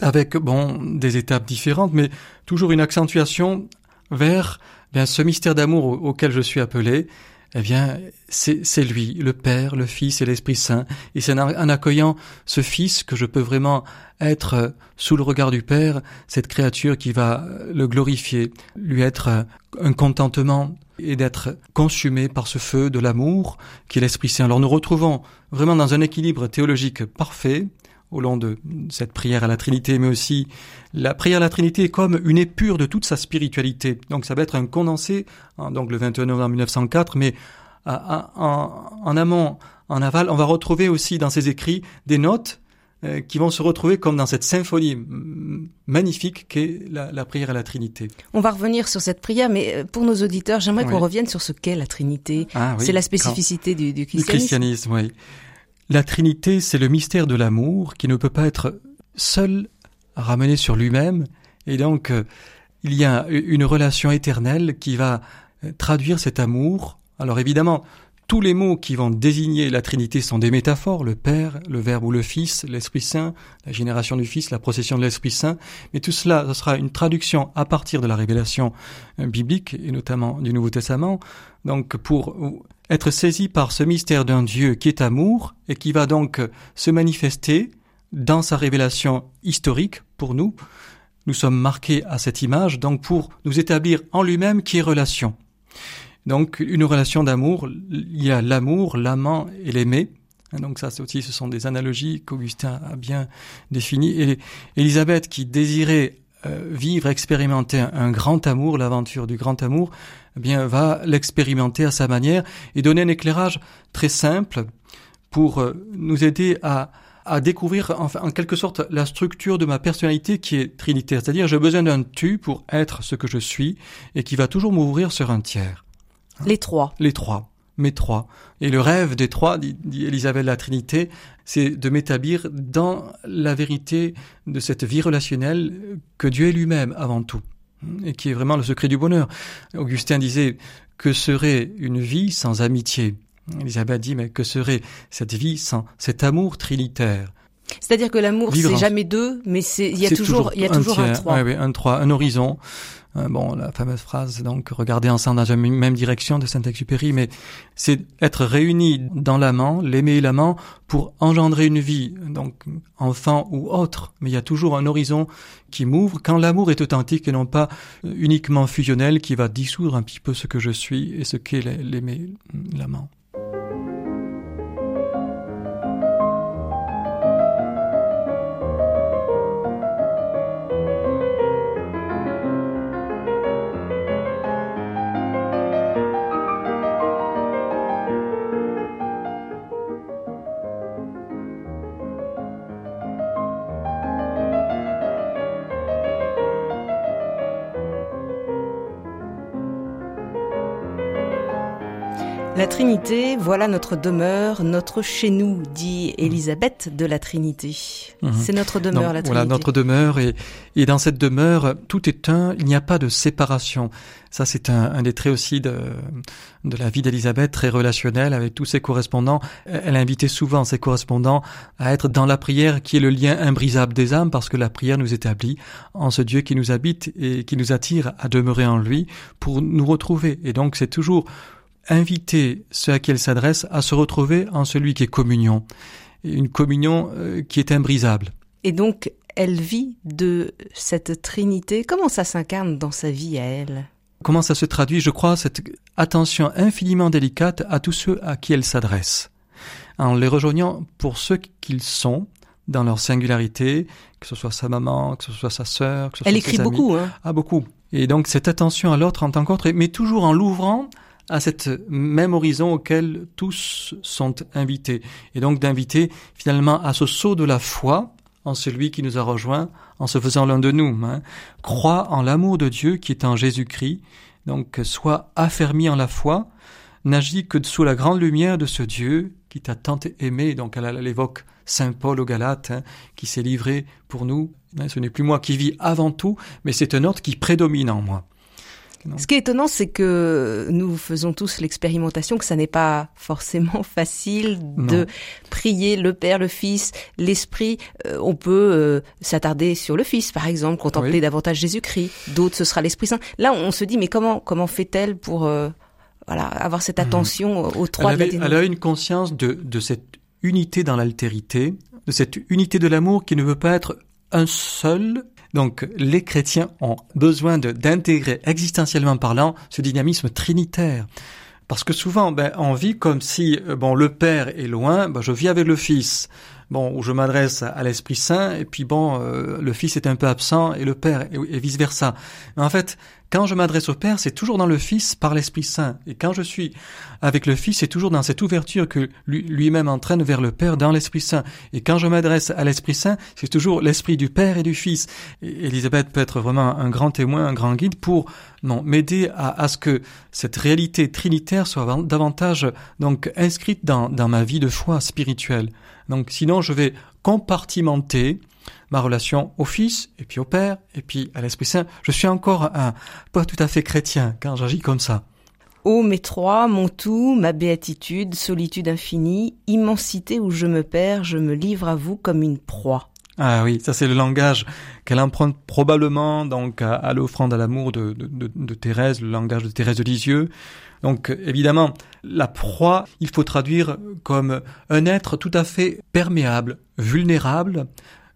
avec, bon, des étapes différentes, mais toujours une accentuation vers bien, ce mystère d'amour auquel je suis appelé. Eh bien, c'est lui, le Père, le Fils et l'Esprit Saint. Et c'est en accueillant ce Fils que je peux vraiment être sous le regard du Père, cette créature qui va le glorifier, lui être un contentement et d'être consumé par ce feu de l'amour qui est l'Esprit Saint. Alors nous retrouvons vraiment dans un équilibre théologique parfait au long de cette prière à la Trinité, mais aussi la prière à la Trinité est comme une épure de toute sa spiritualité. Donc ça va être un condensé, hein, donc le 21 novembre 1904, mais en, amont, en aval, on va retrouver aussi dans ses écrits des notes euh, qui vont se retrouver comme dans cette symphonie magnifique qu'est la, prière à la Trinité. On va revenir sur cette prière, mais euh, pour nos auditeurs, j'aimerais qu'on revienne sur ce qu'est la Trinité. Ah c'est la spécificité du, du, christianisme. Du christianisme, oui. La Trinité, c'est le mystère de l'amour qui ne peut pas être seul ramené sur lui-même. Et donc, euh, il y a une relation éternelle qui va traduire cet amour. Alors évidemment, tous les mots qui vont désigner la Trinité sont des métaphores, le Père, le Verbe ou le Fils, l'Esprit Saint, la génération du Fils, la procession de l'Esprit Saint, mais tout cela, ce sera une traduction à partir de la révélation euh, biblique, et notamment du Nouveau Testament, donc pour être saisi par ce mystère d'un Dieu qui est amour et qui va donc se manifester dans sa révélation historique pour nous. Nous sommes marqués à cette image, donc pour nous établir en lui-même qui est relation. Donc une relation d'amour, il y a l'amour, l'amant et l'aimer. Donc ça, aussi, ce sont des analogies qu'Augustin a bien définies. Et Élisabeth, qui désirait vivre, expérimenter un, grand amour, l'aventure du grand amour, eh bien va l'expérimenter à sa manière et donner un éclairage très simple pour euh, nous aider à, à découvrir enfin, en quelque sorte la structure de ma personnalité qui est trinitaire, c'est-à-dire j'ai besoin d'un tu pour être ce que je suis et qui va toujours m'ouvrir sur un tiers. Les trois. Les trois mes trois. Et le rêve des trois, dit, Elisabeth la Trinité, c'est de m'établir dans la vérité de cette vie relationnelle que Dieu est lui-même avant tout, et qui est vraiment le secret du bonheur. Augustin disait, que serait une vie sans amitié? Elisabeth dit, mais que serait cette vie sans cet amour trinitaire? C'est-à-dire que l'amour, c'est jamais deux, mais c'est il y a toujours, il y a toujours un trois. Oui, un trois, un horizon, euh, bon, la fameuse phrase, donc, regarder ensemble dans la même direction de Saint-Exupéry, mais c'est être réunis dans l'amant, l'aimer et l'amant, pour engendrer une vie, donc, enfant ou autre. Mais il y a toujours un horizon qui m'ouvre quand l'amour est authentique et non pas uniquement fusionnel qui va dissoudre un petit peu ce que je suis et ce qu'est l'aimer, l'amant. Trinité, voilà notre demeure, notre chez nous, dit Élisabeth de la Trinité. Mhm. C'est notre demeure, la Trinité. Voilà notre demeure, et, et dans cette demeure, tout est un, il n'y a pas de séparation. Ça, c'est un, un, des traits aussi de, de la vie d'Élisabeth, très relationnelle avec tous ses correspondants. Elle invitait souvent ses correspondants à être dans la prière qui est le lien imbrisable des âmes, parce que la prière nous établit en ce Dieu qui nous habite et qui nous attire à demeurer en lui pour nous retrouver. Et donc, c'est toujours inviter ceux à qui elle s'adresse à se retrouver en celui qui est communion, une communion euh, qui est imbrisable. Et donc, elle vit de cette Trinité. Comment ça s'incarne dans sa vie à elle? Comment ça se traduit? Je crois cette attention infiniment délicate à tous ceux à qui elle s'adresse, en les rejoignant pour ceux qu'ils sont, dans leur singularité, que ce soit sa maman, que ce soit sa sœur, que ce elle soit écrit ses beaucoup, hein Ah, beaucoup. Et donc cette attention à l'autre en tant qu'autre, mais toujours en l'ouvrant à cette même horizon auquel tous sont invités. Et donc d'inviter finalement à ce saut de la foi en celui qui nous a rejoints en se faisant l'un de nous. Hein. Crois en l'amour de Dieu qui est en Jésus-Christ. Donc sois affermi en la foi. N'agis que sous la grande lumière de ce Dieu qui t'a tant aimé. Donc elle, évoque Saint Paul aux Galates, hein, qui s'est livré pour nous. Hein, ce n'est plus moi qui vis avant tout, mais c'est un autre qui prédomine en moi. Ce qui est étonnant, c'est que nous faisons tous l'expérimentation que ça n'est pas forcément *laughs* facile de prier le Père, le Fils, l'Esprit. Euh, on peut euh, s'attarder sur le Fils, par exemple, contempler davantage Jésus-Christ. D'autres, ce sera l'Esprit Saint. Là, on se dit, mais comment comment fait-elle pour euh, voilà avoir cette mhm. attention aux trois elle, elle a une conscience de, de cette unité dans l'altérité, de cette unité de l'amour qui ne veut pas être un seul donc les chrétiens ont besoin d'intégrer existentiellement parlant ce dynamisme trinitaire. Parce que souvent, ben, on vit comme si euh, bon le Père est loin, ben, je vis avec le Fils. Bon, où je m'adresse à l'Esprit Saint, et puis bon, euh, le Fils est un peu absent, et le Père, et, vice versa. Mais en fait, quand je m'adresse au Père, c'est toujours dans le Fils par l'Esprit Saint. Et quand je suis avec le Fils, c'est toujours dans cette ouverture que lui-même entraîne vers le Père dans l'Esprit Saint. Et quand je m'adresse à l'Esprit Saint, c'est toujours l'Esprit du Père et du Fils. Et Elisabeth peut être vraiment un grand témoin, un grand guide pour m'aider à, à, ce que cette réalité trinitaire soit davantage donc inscrite dans, dans ma vie de foi spirituelle. Donc sinon, je vais compartimenter ma relation au Fils, et puis au Père, et puis à l'Esprit Saint. Je suis encore un pas tout à fait chrétien quand j'agis comme ça. Ô mes trois, mon tout, ma béatitude, solitude infinie, immensité où je me perds, je me livre à vous comme une proie. Ah oui, ça c'est le langage qu'elle emprunte probablement donc à, l'offrande à l'amour de, de, de, Thérèse, le langage de Thérèse de Lisieux. Donc évidemment, la proie, il faut traduire comme un être tout à fait perméable, vulnérable,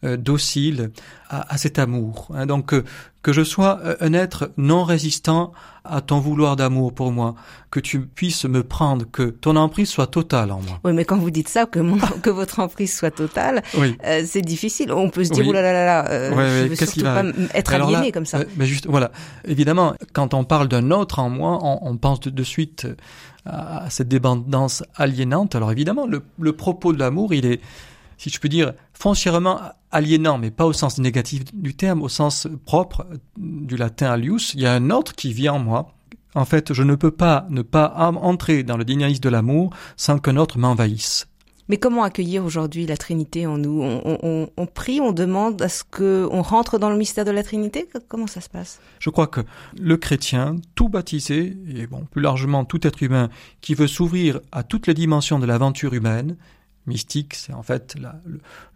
docile à, cet amour. Hein. donc euh, que je sois euh, un être non résistant à ton vouloir d'amour pour moi, que tu puisses me prendre, que ton emprise soit totale en moi. Oui, mais quand vous dites ça, que, *laughs* que votre emprise soit totale, c'est difficile. On peut se dire, oh là là là là, je veux surtout pas être aliéné comme ça. mais juste, voilà. Évidemment, quand on parle d'un autre en moi, on, pense de, suite à cette dépendance aliénante. Alors évidemment, le, le propos de l'amour, il est si je peux dire, foncièrement aliénant, mais pas au sens négatif du terme, au sens propre du latin alius. Il y a un autre qui vit en moi. En fait, je ne peux pas ne pas entrer dans le dynamisme de l'amour sans qu'un autre m'envahisse. Mais comment accueillir aujourd'hui la Trinité en nous? On, prie, on demande à ce que on rentre dans le mystère de la Trinité? Comment ça se passe? Je crois que le chrétien, tout baptisé et bon plus largement tout être humain qui veut s'ouvrir à toutes les dimensions de l'aventure humaine, mystique, c'est en fait la,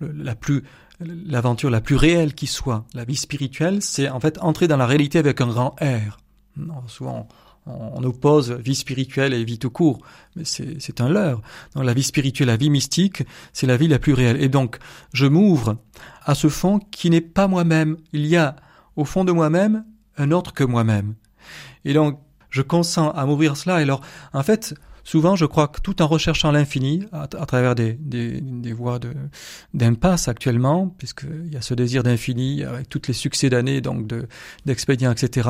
la plus l'aventure la plus réelle qui soit. La vie spirituelle, c'est en fait entrer dans la réalité avec un grand R. souvent, on, oppose vie spirituelle et vie tout court, mais c'est un leurre. Donc la vie spirituelle, la vie mystique, c'est la vie la plus réelle. Et donc, je m'ouvre à ce fond qui n'est pas moi-même. Il y a au fond de moi-même un autre que moi-même. Et donc, je consens à m'ouvrir cela. Et alors, en fait, souvent, je crois que tout en recherchant l'infini, à, travers des, des, voies d'impasse actuellement, puisqu'il y a ce désir d'infini avec tous les succès d'années, donc d'expédients, etc.,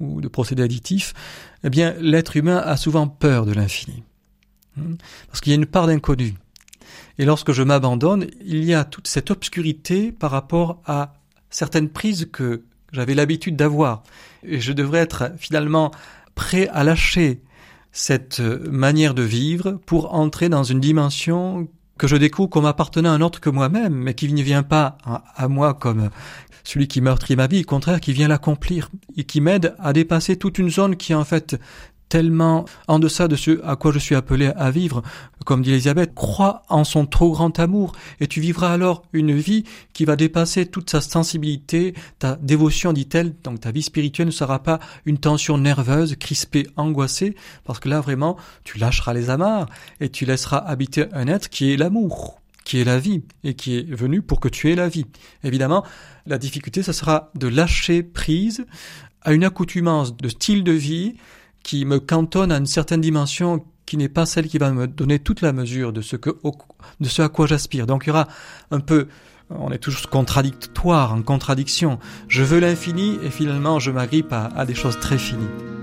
ou de procédés additifs, eh bien, l'être humain a souvent peur de l'infini. Hmm? Parce qu'il y a une part d'inconnu. Et lorsque je m'abandonne, il y a toute cette obscurité par rapport à certaines prises que j'avais l'habitude d'avoir. Et je devrais être finalement prêt à lâcher cette manière de vivre pour entrer dans une dimension que je découvre comme appartenant à un autre que moi-même, mais qui ne vient pas à, moi comme celui qui meurtrit ma vie, au contraire, qui vient l'accomplir et qui m'aide à dépasser toute une zone qui en fait tellement en deçà de ce à quoi je suis appelé à vivre. Comme dit Elisabeth, crois en son trop grand amour et tu vivras alors une vie qui va dépasser toute sa sensibilité, ta dévotion, dit-elle. Donc ta vie spirituelle ne sera pas une tension nerveuse, crispée, angoissée, parce que là vraiment, tu lâcheras les amarres et tu laisseras habiter un être qui est l'amour qui est la vie et qui est venu pour que tu aies la vie. Évidemment, la difficulté, ce sera de lâcher prise à une accoutumance de style de vie qui me cantonne à une certaine dimension qui n'est pas celle qui va me donner toute la mesure de ce que, de ce à quoi j'aspire. Donc il y aura un peu, on est toujours contradictoire, en contradiction. Je veux l'infini et finalement je m'agrippe à, à des choses très finies.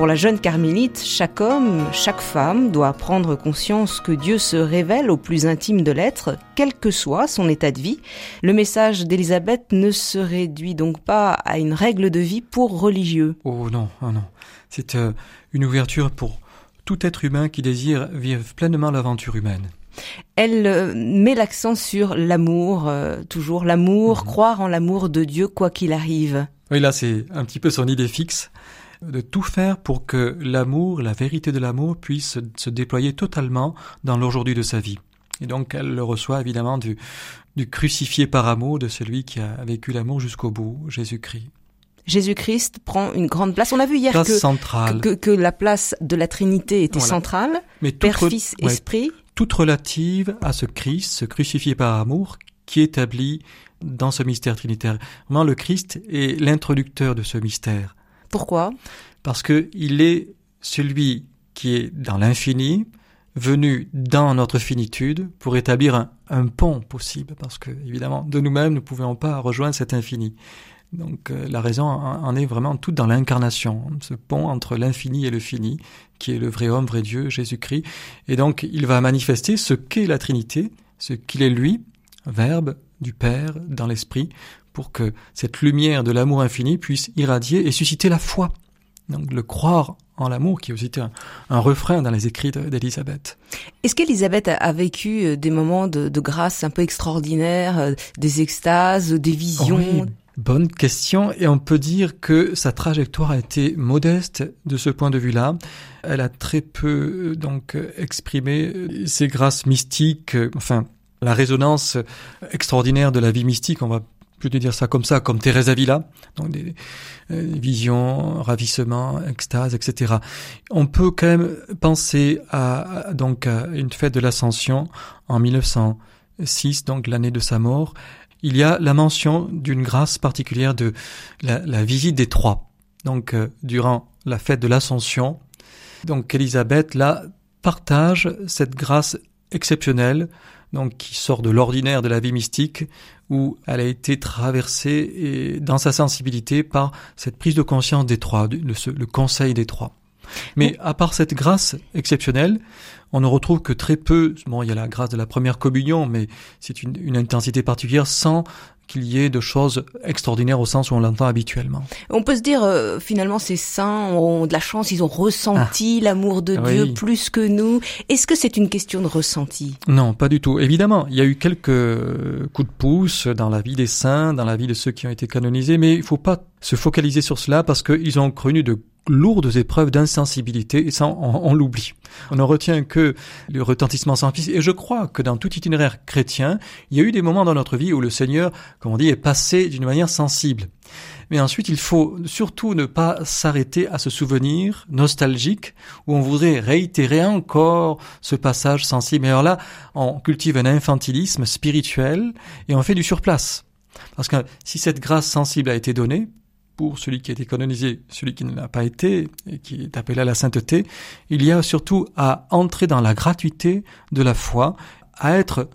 Pour la jeune carmélite, chaque homme, chaque femme doit prendre conscience que Dieu se révèle au plus intime de l'être, quel que soit son état de vie. Le message d'Élisabeth ne se réduit donc pas à une règle de vie pour religieux. Oh non, oh non. C'est euh, une ouverture pour tout être humain qui désire vivre pleinement l'aventure humaine. Elle euh, met l'accent sur l'amour, euh, toujours l'amour, mhm. croire en l'amour de Dieu quoi qu'il arrive. Oui, là c'est un petit peu son idée fixe de tout faire pour que l'amour, la vérité de l'amour puisse se déployer totalement dans l'aujourd'hui de sa vie. Et donc elle le reçoit évidemment du, du crucifié par amour de celui qui a vécu l'amour jusqu'au bout, Jésus-Christ. Jésus-Christ prend une grande place. On a vu hier que, que, la place de la Trinité était centrale, Mais Père, Fils, Esprit. Toute relative à ce Christ, ce crucifié par amour, qui établit dans ce mystère trinitaire. Vraiment, le Christ est l'introducteur de ce mystère. Pourquoi? Parce que il est celui qui est dans l'infini, venu dans notre finitude pour établir un, pont possible, parce que évidemment, de nous-mêmes, nous ne pouvions pas rejoindre cet infini. Donc euh, la raison en est vraiment toute dans l'incarnation, ce pont entre l'infini et le fini, qui est le vrai homme, vrai Dieu, Jésus-Christ. Et donc il va manifester ce qu'est la Trinité, ce qu'il est lui, Verbe du Père dans l'Esprit, pour que cette lumière de l'amour infini puisse irradier et susciter la foi. Donc le croire en l'amour, qui est aussi un, refrain dans les écrits d'Élisabeth. Est-ce qu'Élisabeth a, vécu euh, des moments de, grâce un peu extraordinaires, euh, des extases, des visions Bonne question, et on peut dire que sa trajectoire a été modeste de ce point de vue-là. Elle a très peu euh, donc exprimé ses grâces mystiques, enfin la résonance extraordinaire de la vie mystique, on va plutôt dire ça comme ça, comme Thérèse Avila, donc des, euh, visions, ravissements, extase, etc. On peut quand même penser à, donc une fête de l'Ascension en 1906, donc l'année de sa mort. Il y a la mention d'une grâce particulière de la, visite des trois. Donc euh, durant la fête de l'Ascension, donc Élisabeth là partage cette grâce exceptionnelle donc qui sort de l'ordinaire de la vie mystique, où elle a été traversée et, dans sa sensibilité par cette prise de conscience des trois, le, le conseil des trois. Mais à part cette grâce exceptionnelle, on ne retrouve que très peu, bon, il y a la grâce de la première communion, mais c'est une, une, intensité particulière sans qu'il y ait de choses extraordinaires au sens où on l'entend habituellement. On peut se dire euh, finalement ces saints ont de la chance, ils ont ressenti ah. l'amour de Dieu plus que nous. Est-ce que c'est une question de ressenti? Non, pas du tout. Évidemment, il y a eu quelques coups de pouce dans la vie des saints, dans la vie de ceux qui ont été canonisés, mais il ne faut pas se focaliser sur cela parce qu'ils ont connu de lourdes épreuves d'insensibilité et ça on, l'oublie. On ne retient que le retentissement sans fils et je crois que dans tout itinéraire chrétien, il y a eu des moments dans notre vie où le Seigneur, comme on dit, est passé d'une manière sensible. Mais ensuite, il faut surtout ne pas s'arrêter à ce souvenir nostalgique où on voudrait réitérer encore ce passage sensible. Mais alors là, on cultive un infantilisme spirituel et on fait du surplace. Parce que si cette grâce sensible a été donnée, pour celui qui a été canonisé, celui qui ne l'a pas été, et qui est appelé à la sainteté, il y a surtout à entrer dans la gratuité de la foi, à être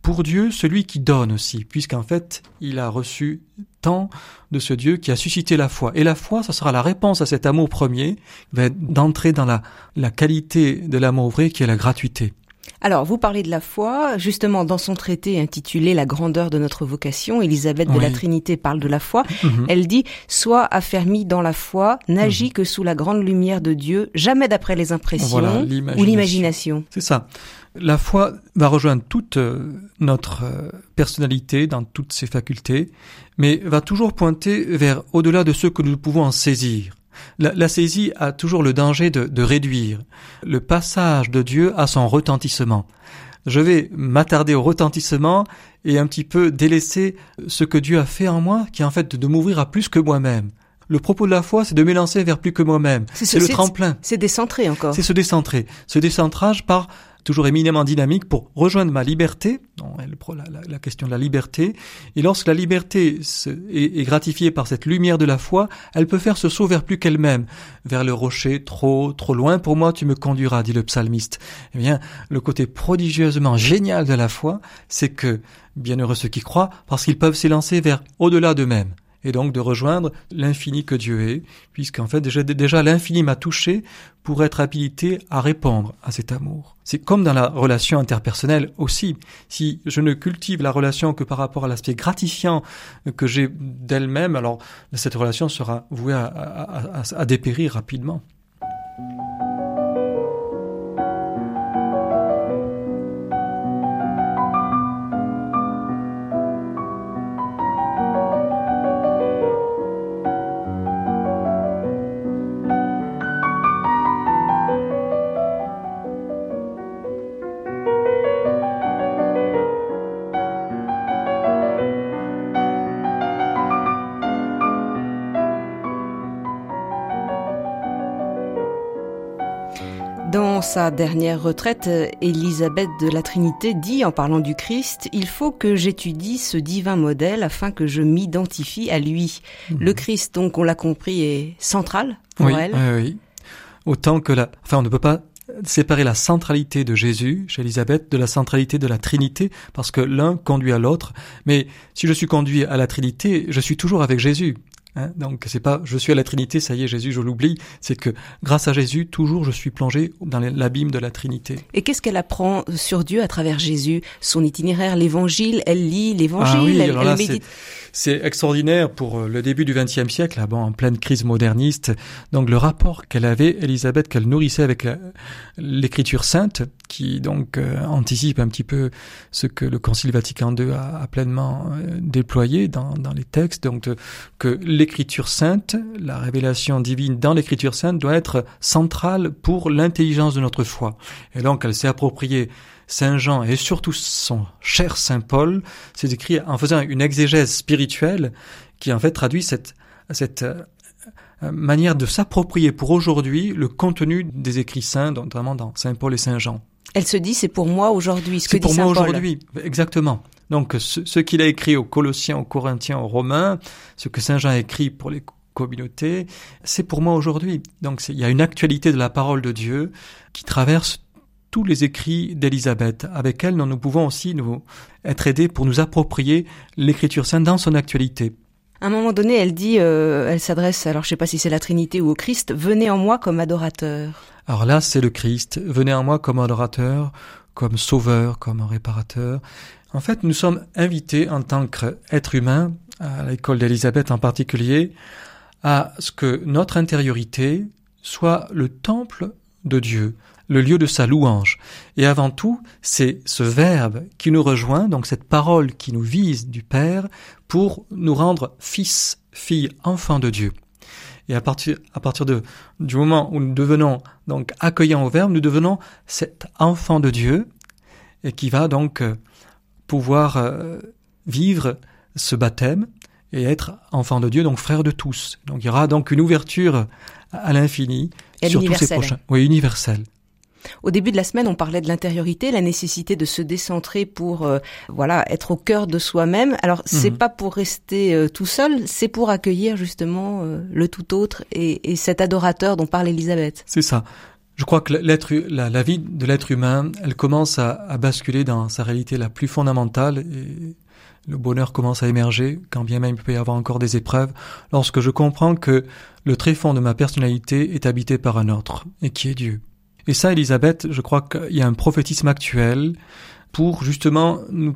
pour Dieu celui qui donne aussi, puisqu'en fait, il a reçu tant de ce Dieu qui a suscité la foi. Et la foi, ça sera la réponse à cet amour premier, d'entrer dans la, la qualité de l'amour vrai qui est la gratuité. Alors, vous parlez de la foi. Justement, dans son traité intitulé La grandeur de notre vocation, Élisabeth de la Trinité parle de la foi. Mhm. Elle dit Sois affermi dans la foi, n'agis mhm. que sous la grande lumière de Dieu, jamais d'après les impressions ou l'imagination. C'est ça. La foi va rejoindre toute euh, notre euh, personnalité dans toutes ses facultés, mais va toujours pointer vers au-delà de ce que nous pouvons en saisir. La, saisie a toujours le danger de, réduire le passage de Dieu à son retentissement. Je vais m'attarder au retentissement et un petit peu délaisser ce que Dieu a fait en moi, qui est en fait de m'ouvrir à plus que moi-même. Le propos de la foi, c'est de m'élancer vers plus que moi-même. C'est le tremplin. C'est décentré encore. C'est se décentrer. Ce décentrage par toujours éminemment dynamique pour rejoindre ma liberté, la, la, question de la liberté, et lorsque la liberté est, gratifiée par cette lumière de la foi, elle peut faire ce saut vers plus qu'elle-même, vers le rocher trop, trop loin pour moi tu me conduiras, dit le psalmiste. Eh bien, le côté prodigieusement génial de la foi, c'est que, bienheureux ceux qui croient, parce qu'ils peuvent s'élancer vers au-delà d'eux-mêmes et donc de rejoindre l'infini que Dieu est, puisqu'en fait déjà, l'infini m'a touché pour être habilité à répondre à cet amour. C'est comme dans la relation interpersonnelle aussi. Si je ne cultive la relation que par rapport à l'aspect gratifiant que j'ai d'elle-même, alors cette relation sera vouée à dépérir rapidement. Sa dernière retraite, Élisabeth de la Trinité dit en parlant du Christ, il faut que j'étudie ce divin modèle afin que je m'identifie à lui. Mhm. Le Christ, donc, on l'a compris, est central pour elle. Oui, oui. Autant que la, enfin, on ne peut pas séparer la centralité de Jésus chez Élisabeth de la centralité de la Trinité, parce que l'un conduit à l'autre. Mais si je suis conduit à la Trinité, je suis toujours avec Jésus. Hein, donc c'est pas je suis à la Trinité, ça y est Jésus, je l'oublie. C'est que grâce à Jésus, toujours je suis plongé dans l'abîme de la Trinité. Et qu'est-ce qu'elle apprend sur Dieu à travers Jésus? Son itinéraire, l'Évangile, elle lit l'Évangile, ah elle, médite. C'est extraordinaire pour euh, le début du XXe siècle, bon, en pleine crise moderniste. Donc le rapport qu'elle avait, Élisabeth, qu'elle nourrissait avec l'Écriture sainte, qui donc euh, anticipe un petit peu ce que le Concile Vatican II a, pleinement euh, déployé dans, dans, les textes. Donc que l'Écriture sainte, la révélation divine dans l'Écriture sainte, doit être centrale pour l'intelligence de notre foi. Et donc elle s'est appropriée Saint Jean et surtout son cher Saint Paul, c'est écrit en faisant une exégèse spirituelle qui en fait traduit cette, cette euh, manière de s'approprier pour aujourd'hui le contenu des écrits saints, notamment dans Saint Paul et Saint Jean. Elle se dit c'est pour moi aujourd'hui ce que dit pour moi aujourd'hui, exactement. Donc ce, qu'il a écrit aux Colossiens, aux Corinthiens, aux Romains, ce que Saint Jean a écrit pour les communautés, c'est pour moi aujourd'hui. Donc il y a une actualité de la parole de Dieu qui traverse tous les écrits d'Élisabeth. Avec elle, nous pouvons aussi nous être aidés pour nous approprier l'écriture sainte dans son actualité. À un moment donné, elle dit, euh, elle s'adresse, alors je sais pas si c'est la Trinité ou au Christ, venez en moi comme adorateur. Alors là, c'est le Christ. Venez en moi comme adorateur, comme sauveur, comme réparateur. En fait, nous sommes invités en tant qu'êtres humains, à l'école d'Élisabeth en particulier, à ce que notre intériorité soit le temple de Dieu, le lieu de sa louange. Et avant tout, c'est ce verbe qui nous rejoint, donc cette parole qui nous vise du Père, pour nous rendre fils, filles, enfants de Dieu. Et à partir, à partir de, du moment où nous devenons donc accueillants au Verbe, nous devenons cet enfant de Dieu et qui va donc euh, pouvoir euh, vivre ce baptême et être enfant de Dieu, donc frère de tous. Donc il y aura donc une ouverture à l'infini sur tous ces prochains. Oui, universel. Au début de la semaine, on parlait de l'intériorité, la nécessité de se décentrer pour euh, voilà être au cœur de soi-même. Alors c'est mhm. pas pour rester euh, tout seul, c'est pour accueillir justement euh, le tout autre et, et, cet adorateur dont parle Elisabeth. C'est ça. Je crois que l'être, la, la, vie de l'être humain, elle commence à, à, basculer dans sa réalité la plus fondamentale et le bonheur commence à émerger, quand bien même il peut y avoir encore des épreuves, lorsque je comprends que le tréfonds de ma personnalité est habité par un autre, et qui est Dieu. Et ça, Elisabeth, je crois qu'il y a un prophétisme actuel pour justement nous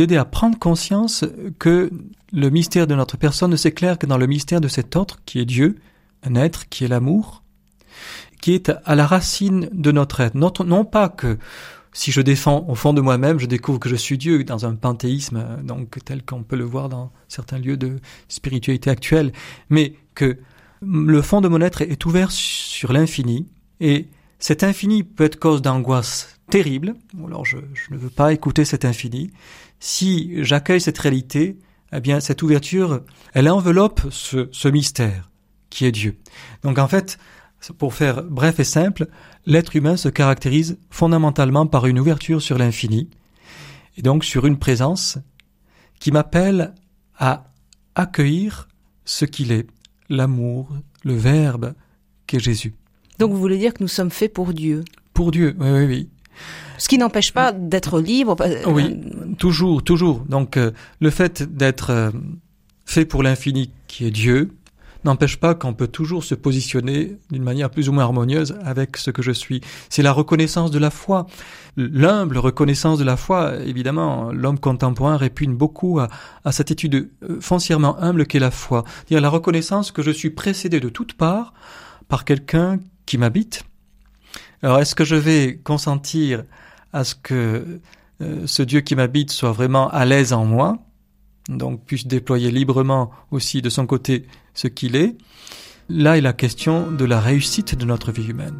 aider à prendre conscience que le mystère de notre personne ne s'éclaire que dans le mystère de cet autre qui est Dieu, un être qui est l'amour, qui est à la racine de notre être. Non, pas que si je défends au fond de moi-même, je découvre que je suis Dieu dans un panthéisme, donc tel qu'on peut le voir dans certains lieux de spiritualité actuelle, mais que le fond de mon être est ouvert sur l'infini et cet infini peut être cause d'angoisse terrible. Alors je, ne veux pas écouter cet infini. Si j'accueille cette réalité, eh bien cette ouverture, elle enveloppe ce, ce mystère qui est Dieu. Donc en fait, pour faire bref et simple, l'être humain se caractérise fondamentalement par une ouverture sur l'infini, et donc sur une présence qui m'appelle à accueillir ce qu'il est, l'amour, le Verbe qu'est Jésus. Donc vous voulez dire que nous sommes faits pour Dieu Pour Dieu, oui, oui, oui. Ce qui n'empêche pas d'être libre. Oui, toujours, toujours. Donc euh, le fait d'être euh, fait pour l'infini qui est Dieu n'empêche pas qu'on peut toujours se positionner d'une manière plus ou moins harmonieuse avec ce que je suis. C'est la reconnaissance de la foi. L'humble reconnaissance de la foi, évidemment, l'homme contemporain répugne beaucoup à, à cette étude euh, foncièrement humble qu'est la foi. Dire la reconnaissance que je suis précédé de toutes parts par quelqu'un qui m'habite. Alors est-ce que je vais consentir à ce que euh, ce Dieu qui m'habite soit vraiment à l'aise en moi, donc puisse déployer librement aussi de son côté ce qu'il est? Là est la question de la réussite de notre vie humaine.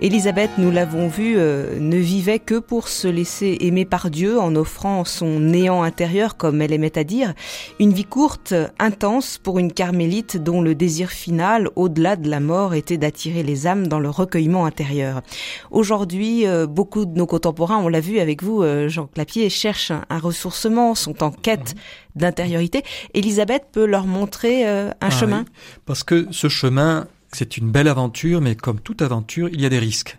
Élisabeth, nous l'avons vu, euh, ne vivait que pour se laisser aimer par Dieu en offrant son néant intérieur, comme elle aimait à dire. Une vie courte, intense pour une carmélite dont le désir final, au-delà de la mort, était d'attirer les âmes dans le recueillement intérieur. Aujourd'hui, euh, beaucoup de nos contemporains, on l'a vu avec vous, euh, Jean Clapier, cherchent un, ressourcement, sont en quête d'intériorité. Élisabeth peut leur montrer un ah chemin. parce que ce chemin, c'est une belle aventure, mais comme toute aventure, il y a des risques.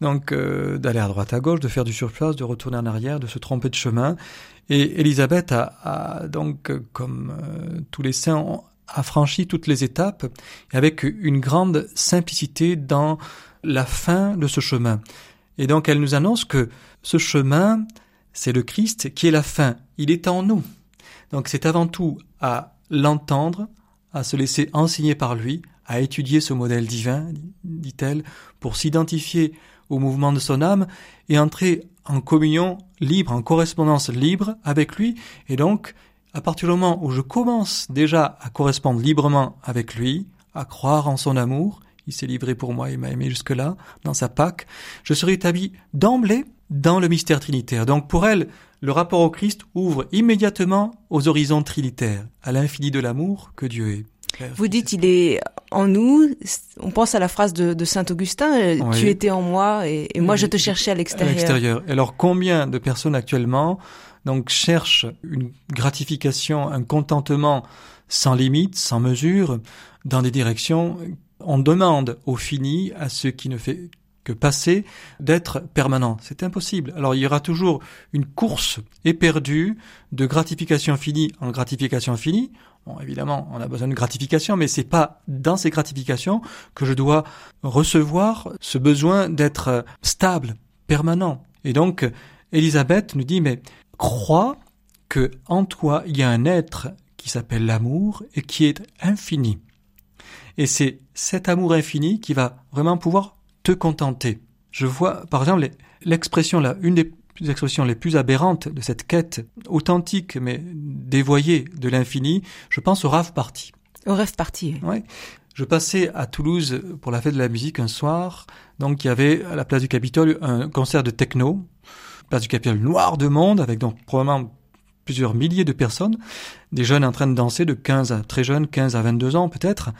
Donc euh, d'aller à droite à gauche, de faire du surplace, de retourner en arrière, de se tromper de chemin. Et Elisabeth a, donc, comme euh, tous les saints, a franchi toutes les étapes avec une grande simplicité dans la fin de ce chemin. Et donc elle nous annonce que ce chemin, c'est le Christ qui est la fin. Il est en nous. Donc c'est avant tout à l'entendre, à se laisser enseigner par lui, à étudier ce modèle divin, dit-elle, pour s'identifier au mouvement de son âme et entrer en communion libre, en correspondance libre avec lui. Et donc, à partir du moment où je commence déjà à correspondre librement avec lui, à croire en son amour, il s'est livré pour moi, il m'a aimé jusque-là, dans sa Pâque, je serai établi d'emblée dans le mystère trinitaire. Donc pour elle, le rapport au Christ ouvre immédiatement aux horizons trinitaires, à l'infini de l'amour que Dieu est. Vous dites il est en nous. On pense à la phrase de, Saint Augustin euh, Tu étais en moi et, moi je te cherchais à l'extérieur. l'extérieur. Alors combien de personnes actuellement donc cherchent une gratification, un contentement sans limite, sans mesure, dans des directions on demande au fini, à ceux qui ne fait que passer, d'être permanent. C'est impossible. Alors il y aura toujours une course éperdue de gratification finie en gratification finie. Évidemment, on a besoin de gratification, mais c'est pas dans ces gratifications que je dois recevoir ce besoin d'être stable, permanent. Et donc, Elisabeth nous dit, mais crois que en toi, il y a un être qui s'appelle l'amour et qui est infini. Et c'est cet amour infini qui va vraiment pouvoir te contenter. Je vois, par exemple, l'expression là, une des les expressions les plus aberrantes de cette quête authentique mais dévoyée de l'infini, je pense au rave party. Au rêve party. Oui. Je passais à Toulouse pour la fête de la musique un soir, donc il y avait à la place du Capitole un concert de techno, place du Capitole noir de monde, avec donc probablement plusieurs milliers de personnes, des jeunes en train de danser de 15 à très jeunes, 15 à 22 ans peut-être.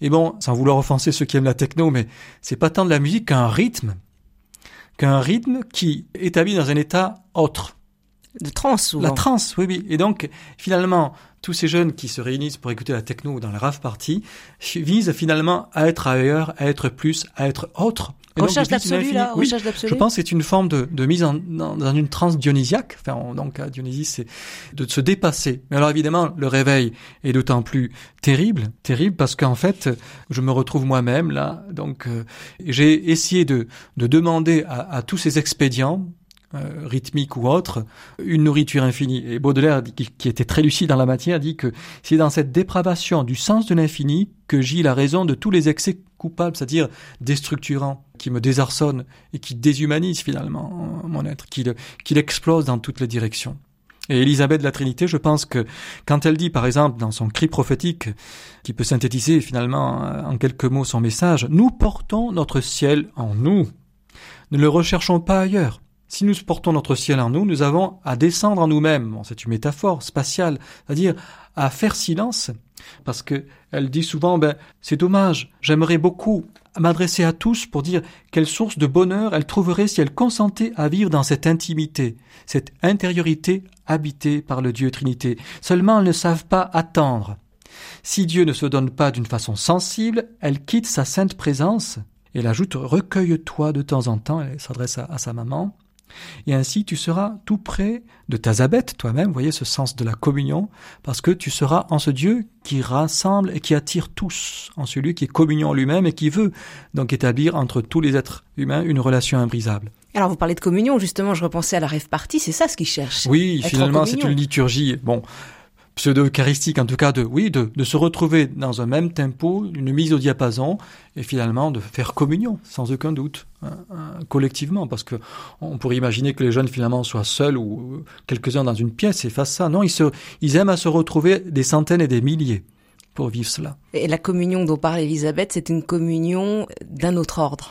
Et bon, sans vouloir offenser ceux qui aiment la techno, mais c'est pas tant de la musique qu'un rythme qu'un rythme qui établit dans un état autre. De souvent. La transe, oui, oui. Et donc, finalement, tous ces jeunes qui se réunissent pour écouter la techno dans la rave party visent finalement à être ailleurs, à être plus, à être autre. Recherche d'absolu, là, oui, Je pense que c'est une forme de, de mise en, dans, une transe dionysiaque. Enfin, donc, à Dionysie, c'est de se dépasser. Mais alors, évidemment, le réveil est d'autant plus terrible, terrible, parce qu'en fait, je me retrouve moi-même là. Donc, euh, j'ai essayé de, de demander à, à tous ces expédients euh, rythmique ou autre, une nourriture infinie. Et Baudelaire, qui, était très lucide dans la matière, dit que c'est dans cette dépravation du sens de l'infini que gît la raison de tous les excès coupables, c'est-à-dire déstructurants, qui me désarçonnent et qui déshumanisent finalement mon être, qui, qui l'explose dans toutes les directions. Et Élisabeth de la Trinité, je pense que quand elle dit, par exemple, dans son cri prophétique, qui peut synthétiser finalement en quelques mots son message, nous portons notre ciel en nous. Ne le recherchons pas ailleurs. Si nous portons notre ciel en nous, nous avons à descendre en nous-mêmes. c'est une métaphore spatiale, c'est-à-dire à faire silence, parce que elle dit souvent, ben, c'est dommage, j'aimerais beaucoup m'adresser à tous pour dire quelle source de bonheur elle trouverait si elle consentait à vivre dans cette intimité, cette intériorité habitée par le Dieu Trinité. Seulement elles ne savent pas attendre. Si Dieu ne se donne pas d'une façon sensible, elle quitte sa sainte présence. Et elle ajoute Recueille-toi de temps en temps, elle s'adresse à sa maman, et ainsi, tu seras tout près de ta zabette toi-même, voyez ce sens de la communion, parce que tu seras en ce Dieu qui rassemble et qui attire tous, en celui qui est communion lui-même et qui veut donc établir entre tous les êtres humains une relation imbrisable. Alors vous parlez de communion, justement, je repensais à la rêve partie, c'est ça ce qu'il cherche. Oui, finalement c'est une liturgie. Bon, pseudo-eucharistique, en tout cas, de, oui, de, de, se retrouver dans un même tempo, une mise au diapason, et finalement de faire communion, sans aucun doute, hein, hein, collectivement, parce que on pourrait imaginer que les jeunes finalement soient seuls ou quelques-uns dans une pièce et fassent ça. Non, ils, se, ils aiment à se retrouver des centaines et des milliers pour vivre cela. Et la communion dont parle Elisabeth, c'est une communion d'un autre ordre.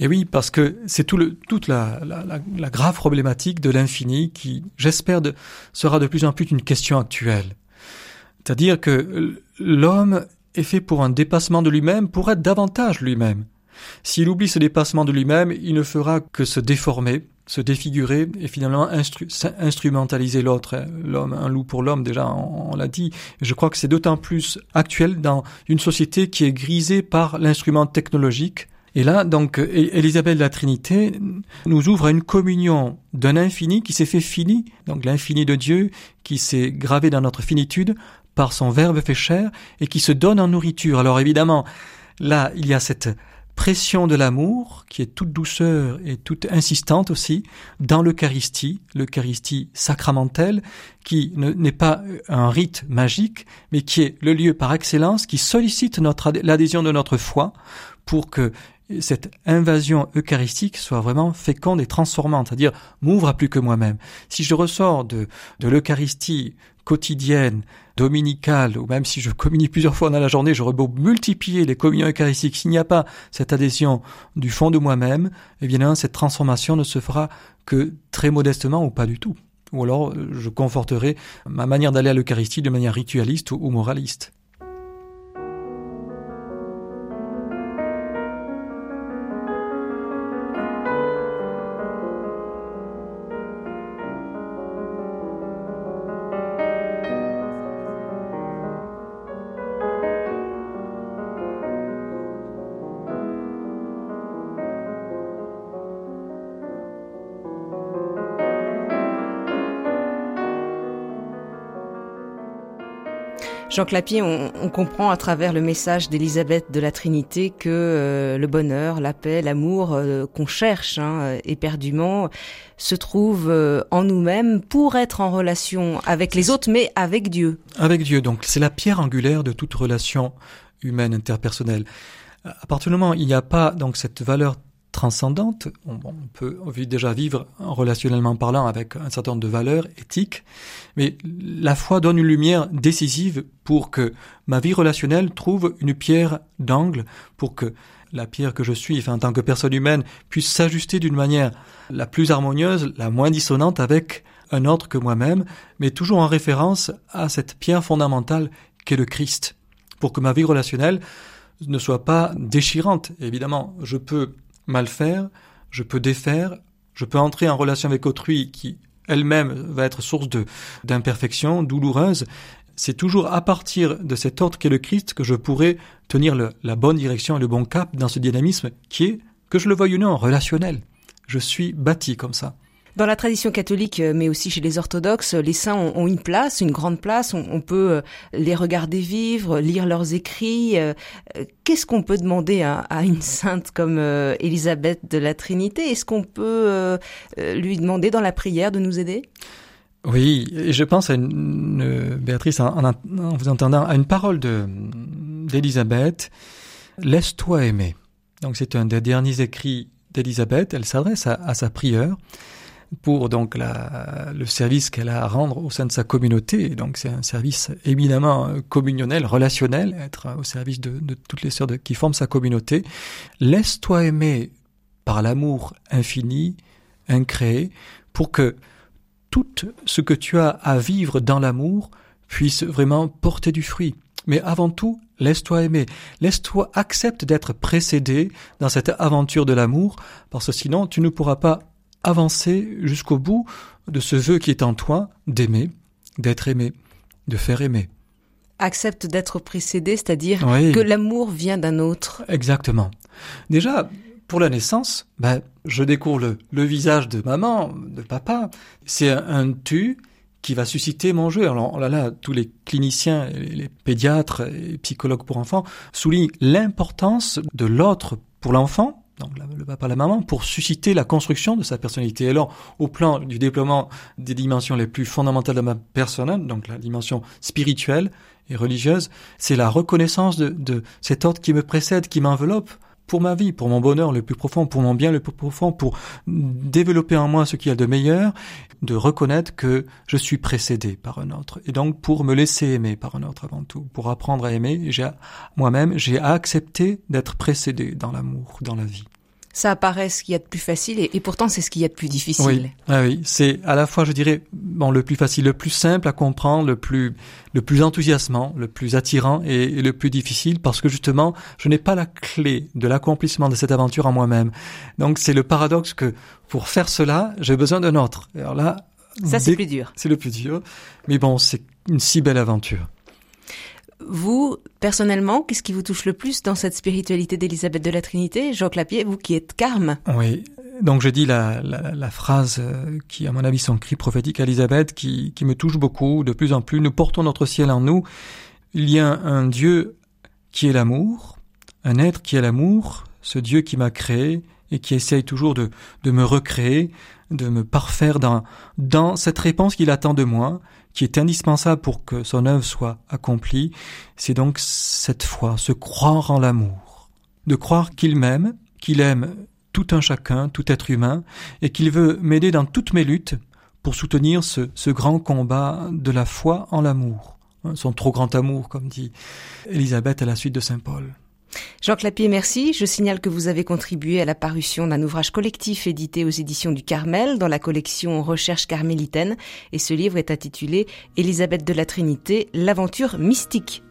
Et oui, parce que c'est tout le, toute la, la, la, grave problématique de l'infini qui, j'espère, sera de plus en plus une question actuelle. C'est-à-dire que l'homme est fait pour un dépassement de lui-même, pour être davantage lui-même. S'il oublie ce dépassement de lui-même, il ne fera que se déformer, se défigurer et finalement instrumentaliser l'autre, l'homme, un loup pour l'homme, déjà, on, l'a dit. Je crois que c'est d'autant plus actuel dans une société qui est grisée par l'instrument technologique. Et là, donc, Élisabeth de la Trinité nous ouvre à une communion d'un infini qui s'est fait fini, donc l'infini de Dieu qui s'est gravé dans notre finitude par son Verbe fait chair et qui se donne en nourriture. Alors évidemment, là, il y a cette pression de l'amour, qui est toute douceur et toute insistante aussi, dans l'Eucharistie, l'Eucharistie sacramentelle, qui n'est pas un rite magique, mais qui est le lieu par excellence qui sollicite l'adhésion de notre foi pour que cette invasion eucharistique soit vraiment féconde et transformante, c'est-à-dire m'ouvre à plus que moi-même. Si je ressors de, de l'Eucharistie quotidienne, dominicale, ou même si je communie plusieurs fois dans la journée, j'aurais beau multiplier les communions eucharistiques, s'il n'y a pas cette adhésion du fond de moi-même, eh bien cette transformation ne se fera que très modestement ou pas du tout. Ou alors je conforterai ma manière d'aller à l'Eucharistie de manière ritualiste ou moraliste. Jean Clapier, on, comprend à travers le message d'Élisabeth de la Trinité que euh, le bonheur, la paix, l'amour euh, qu'on cherche hein, éperdument se trouve euh, en nous-mêmes pour être en relation avec les autres, mais avec Dieu. Avec Dieu, donc c'est la pierre angulaire de toute relation humaine interpersonnelle. À partir du moment où il n'y a pas donc cette valeur transcendante. On, peut déjà vivre relationnellement parlant avec un certain nombre de valeurs éthiques, mais la foi donne une lumière décisive pour que ma vie relationnelle trouve une pierre d'angle, pour que la pierre que je suis, en tant que personne humaine, puisse s'ajuster d'une manière la plus harmonieuse, la moins dissonante avec un autre que moi-même, mais toujours en référence à cette pierre fondamentale qu'est le Christ, pour que ma vie relationnelle ne soit pas déchirante. Évidemment, je peux mal faire, je peux défaire, je peux entrer en relation avec autrui qui elle-même va être source de d'imperfection douloureuse. C'est toujours à partir de cet ordre qu'est le Christ que je pourrai tenir la bonne direction et le bon cap dans ce dynamisme qui est, que je le veuille ou non, relationnel. Je suis bâti comme ça. Dans la tradition catholique, euh, mais aussi chez les orthodoxes, les saints ont, une place, une grande place. On, peut euh, les regarder vivre, lire leurs écrits. Euh, qu'est-ce qu'on peut demander à, une sainte comme Élisabeth de la Trinité? Est-ce qu'on peut lui demander dans la prière de nous aider? Oui, je pense à une, Béatrice, en, vous entendant, à une parole d'Élisabeth. Laisse-toi aimer. Donc c'est un des derniers écrits d'Élisabeth. Elle s'adresse à, à, sa prieure pour donc la, le service qu'elle a à rendre au sein de sa communauté. donc c'est un service éminemment euh, communionnel, relationnel, être au service de, toutes les sœurs qui forment sa communauté. Laisse-toi aimer par l'amour infini, incréé, pour que tout ce que tu as à vivre dans l'amour puisse vraiment porter du fruit. Mais avant tout, laisse-toi aimer. Laisse-toi, accepte d'être précédé dans cette aventure de l'amour, parce que sinon tu ne pourras pas avancer jusqu'au bout de ce vœu qui est en toi d'aimer, d'être aimé, de faire aimer. Accepte d'être précédé, c'est-à-dire que l'amour vient d'un autre. Exactement. Déjà, pour la naissance, ben, je découvre le, visage de maman, de papa. C'est un, tu qui va susciter mon jeu. Alors là, là, tous les cliniciens, les pédiatres et psychologues pour enfants soulignent l'importance de l'autre pour l'enfant donc le papa, la maman, pour susciter la construction de sa personnalité. Alors, au plan du déploiement des dimensions les plus fondamentales de ma personne, donc la dimension spirituelle et religieuse, c'est la reconnaissance de, de cet ordre qui me précède, qui m'enveloppe, pour ma vie, pour mon bonheur le plus profond, pour mon bien le plus profond, pour développer en moi ce qu'il y a de meilleur, de reconnaître que je suis précédé par un autre. Et donc pour me laisser aimer par un autre avant tout, pour apprendre à aimer, moi-même, j'ai accepté d'être précédé dans l'amour, dans la vie. Ça apparaît ce qu'il y a de plus facile et, pourtant c'est ce qu'il y a de plus difficile. Oui, ah oui. c'est à la fois, je dirais, bon, le plus facile, le plus simple à comprendre, le plus, le plus enthousiasmant, le plus attirant et, le plus difficile parce que justement, je n'ai pas la clé de l'accomplissement de cette aventure en moi-même. Donc c'est le paradoxe que pour faire cela, j'ai besoin d'un autre. Alors là, ça c'est plus dur. C'est le plus dur, mais bon, c'est une si belle aventure. Vous, personnellement, qu'est-ce qui vous touche le plus dans cette spiritualité d'Élisabeth de la Trinité Jacques Lapier, vous qui êtes carme? Oui, donc je dis la, la, phrase euh, qui, à mon avis, son cri prophétique à Élisabeth, qui, qui me touche beaucoup de plus en plus. Nous portons notre ciel en nous. Il y a un Dieu qui est l'amour, un être qui est l'amour, ce Dieu qui m'a créé et qui essaye toujours de, de me recréer, de me parfaire dans, dans cette réponse qu'il attend de moi, qui est indispensable pour que son œuvre soit accomplie, c'est donc cette foi, se croire en l'amour, de croire qu'il m'aime, qu'il aime tout un chacun, tout être humain, et qu'il veut m'aider dans toutes mes luttes pour soutenir ce, ce grand combat de la foi en l'amour, hein, son trop grand amour, comme dit Élisabeth à la suite de Saint Paul. Jean Clapier, merci. Je signale que vous avez contribué à la parution d'un ouvrage collectif édité aux éditions du Carmel dans la collection Recherche carmélitaine et ce livre est intitulé Élisabeth de la Trinité, l'aventure mystique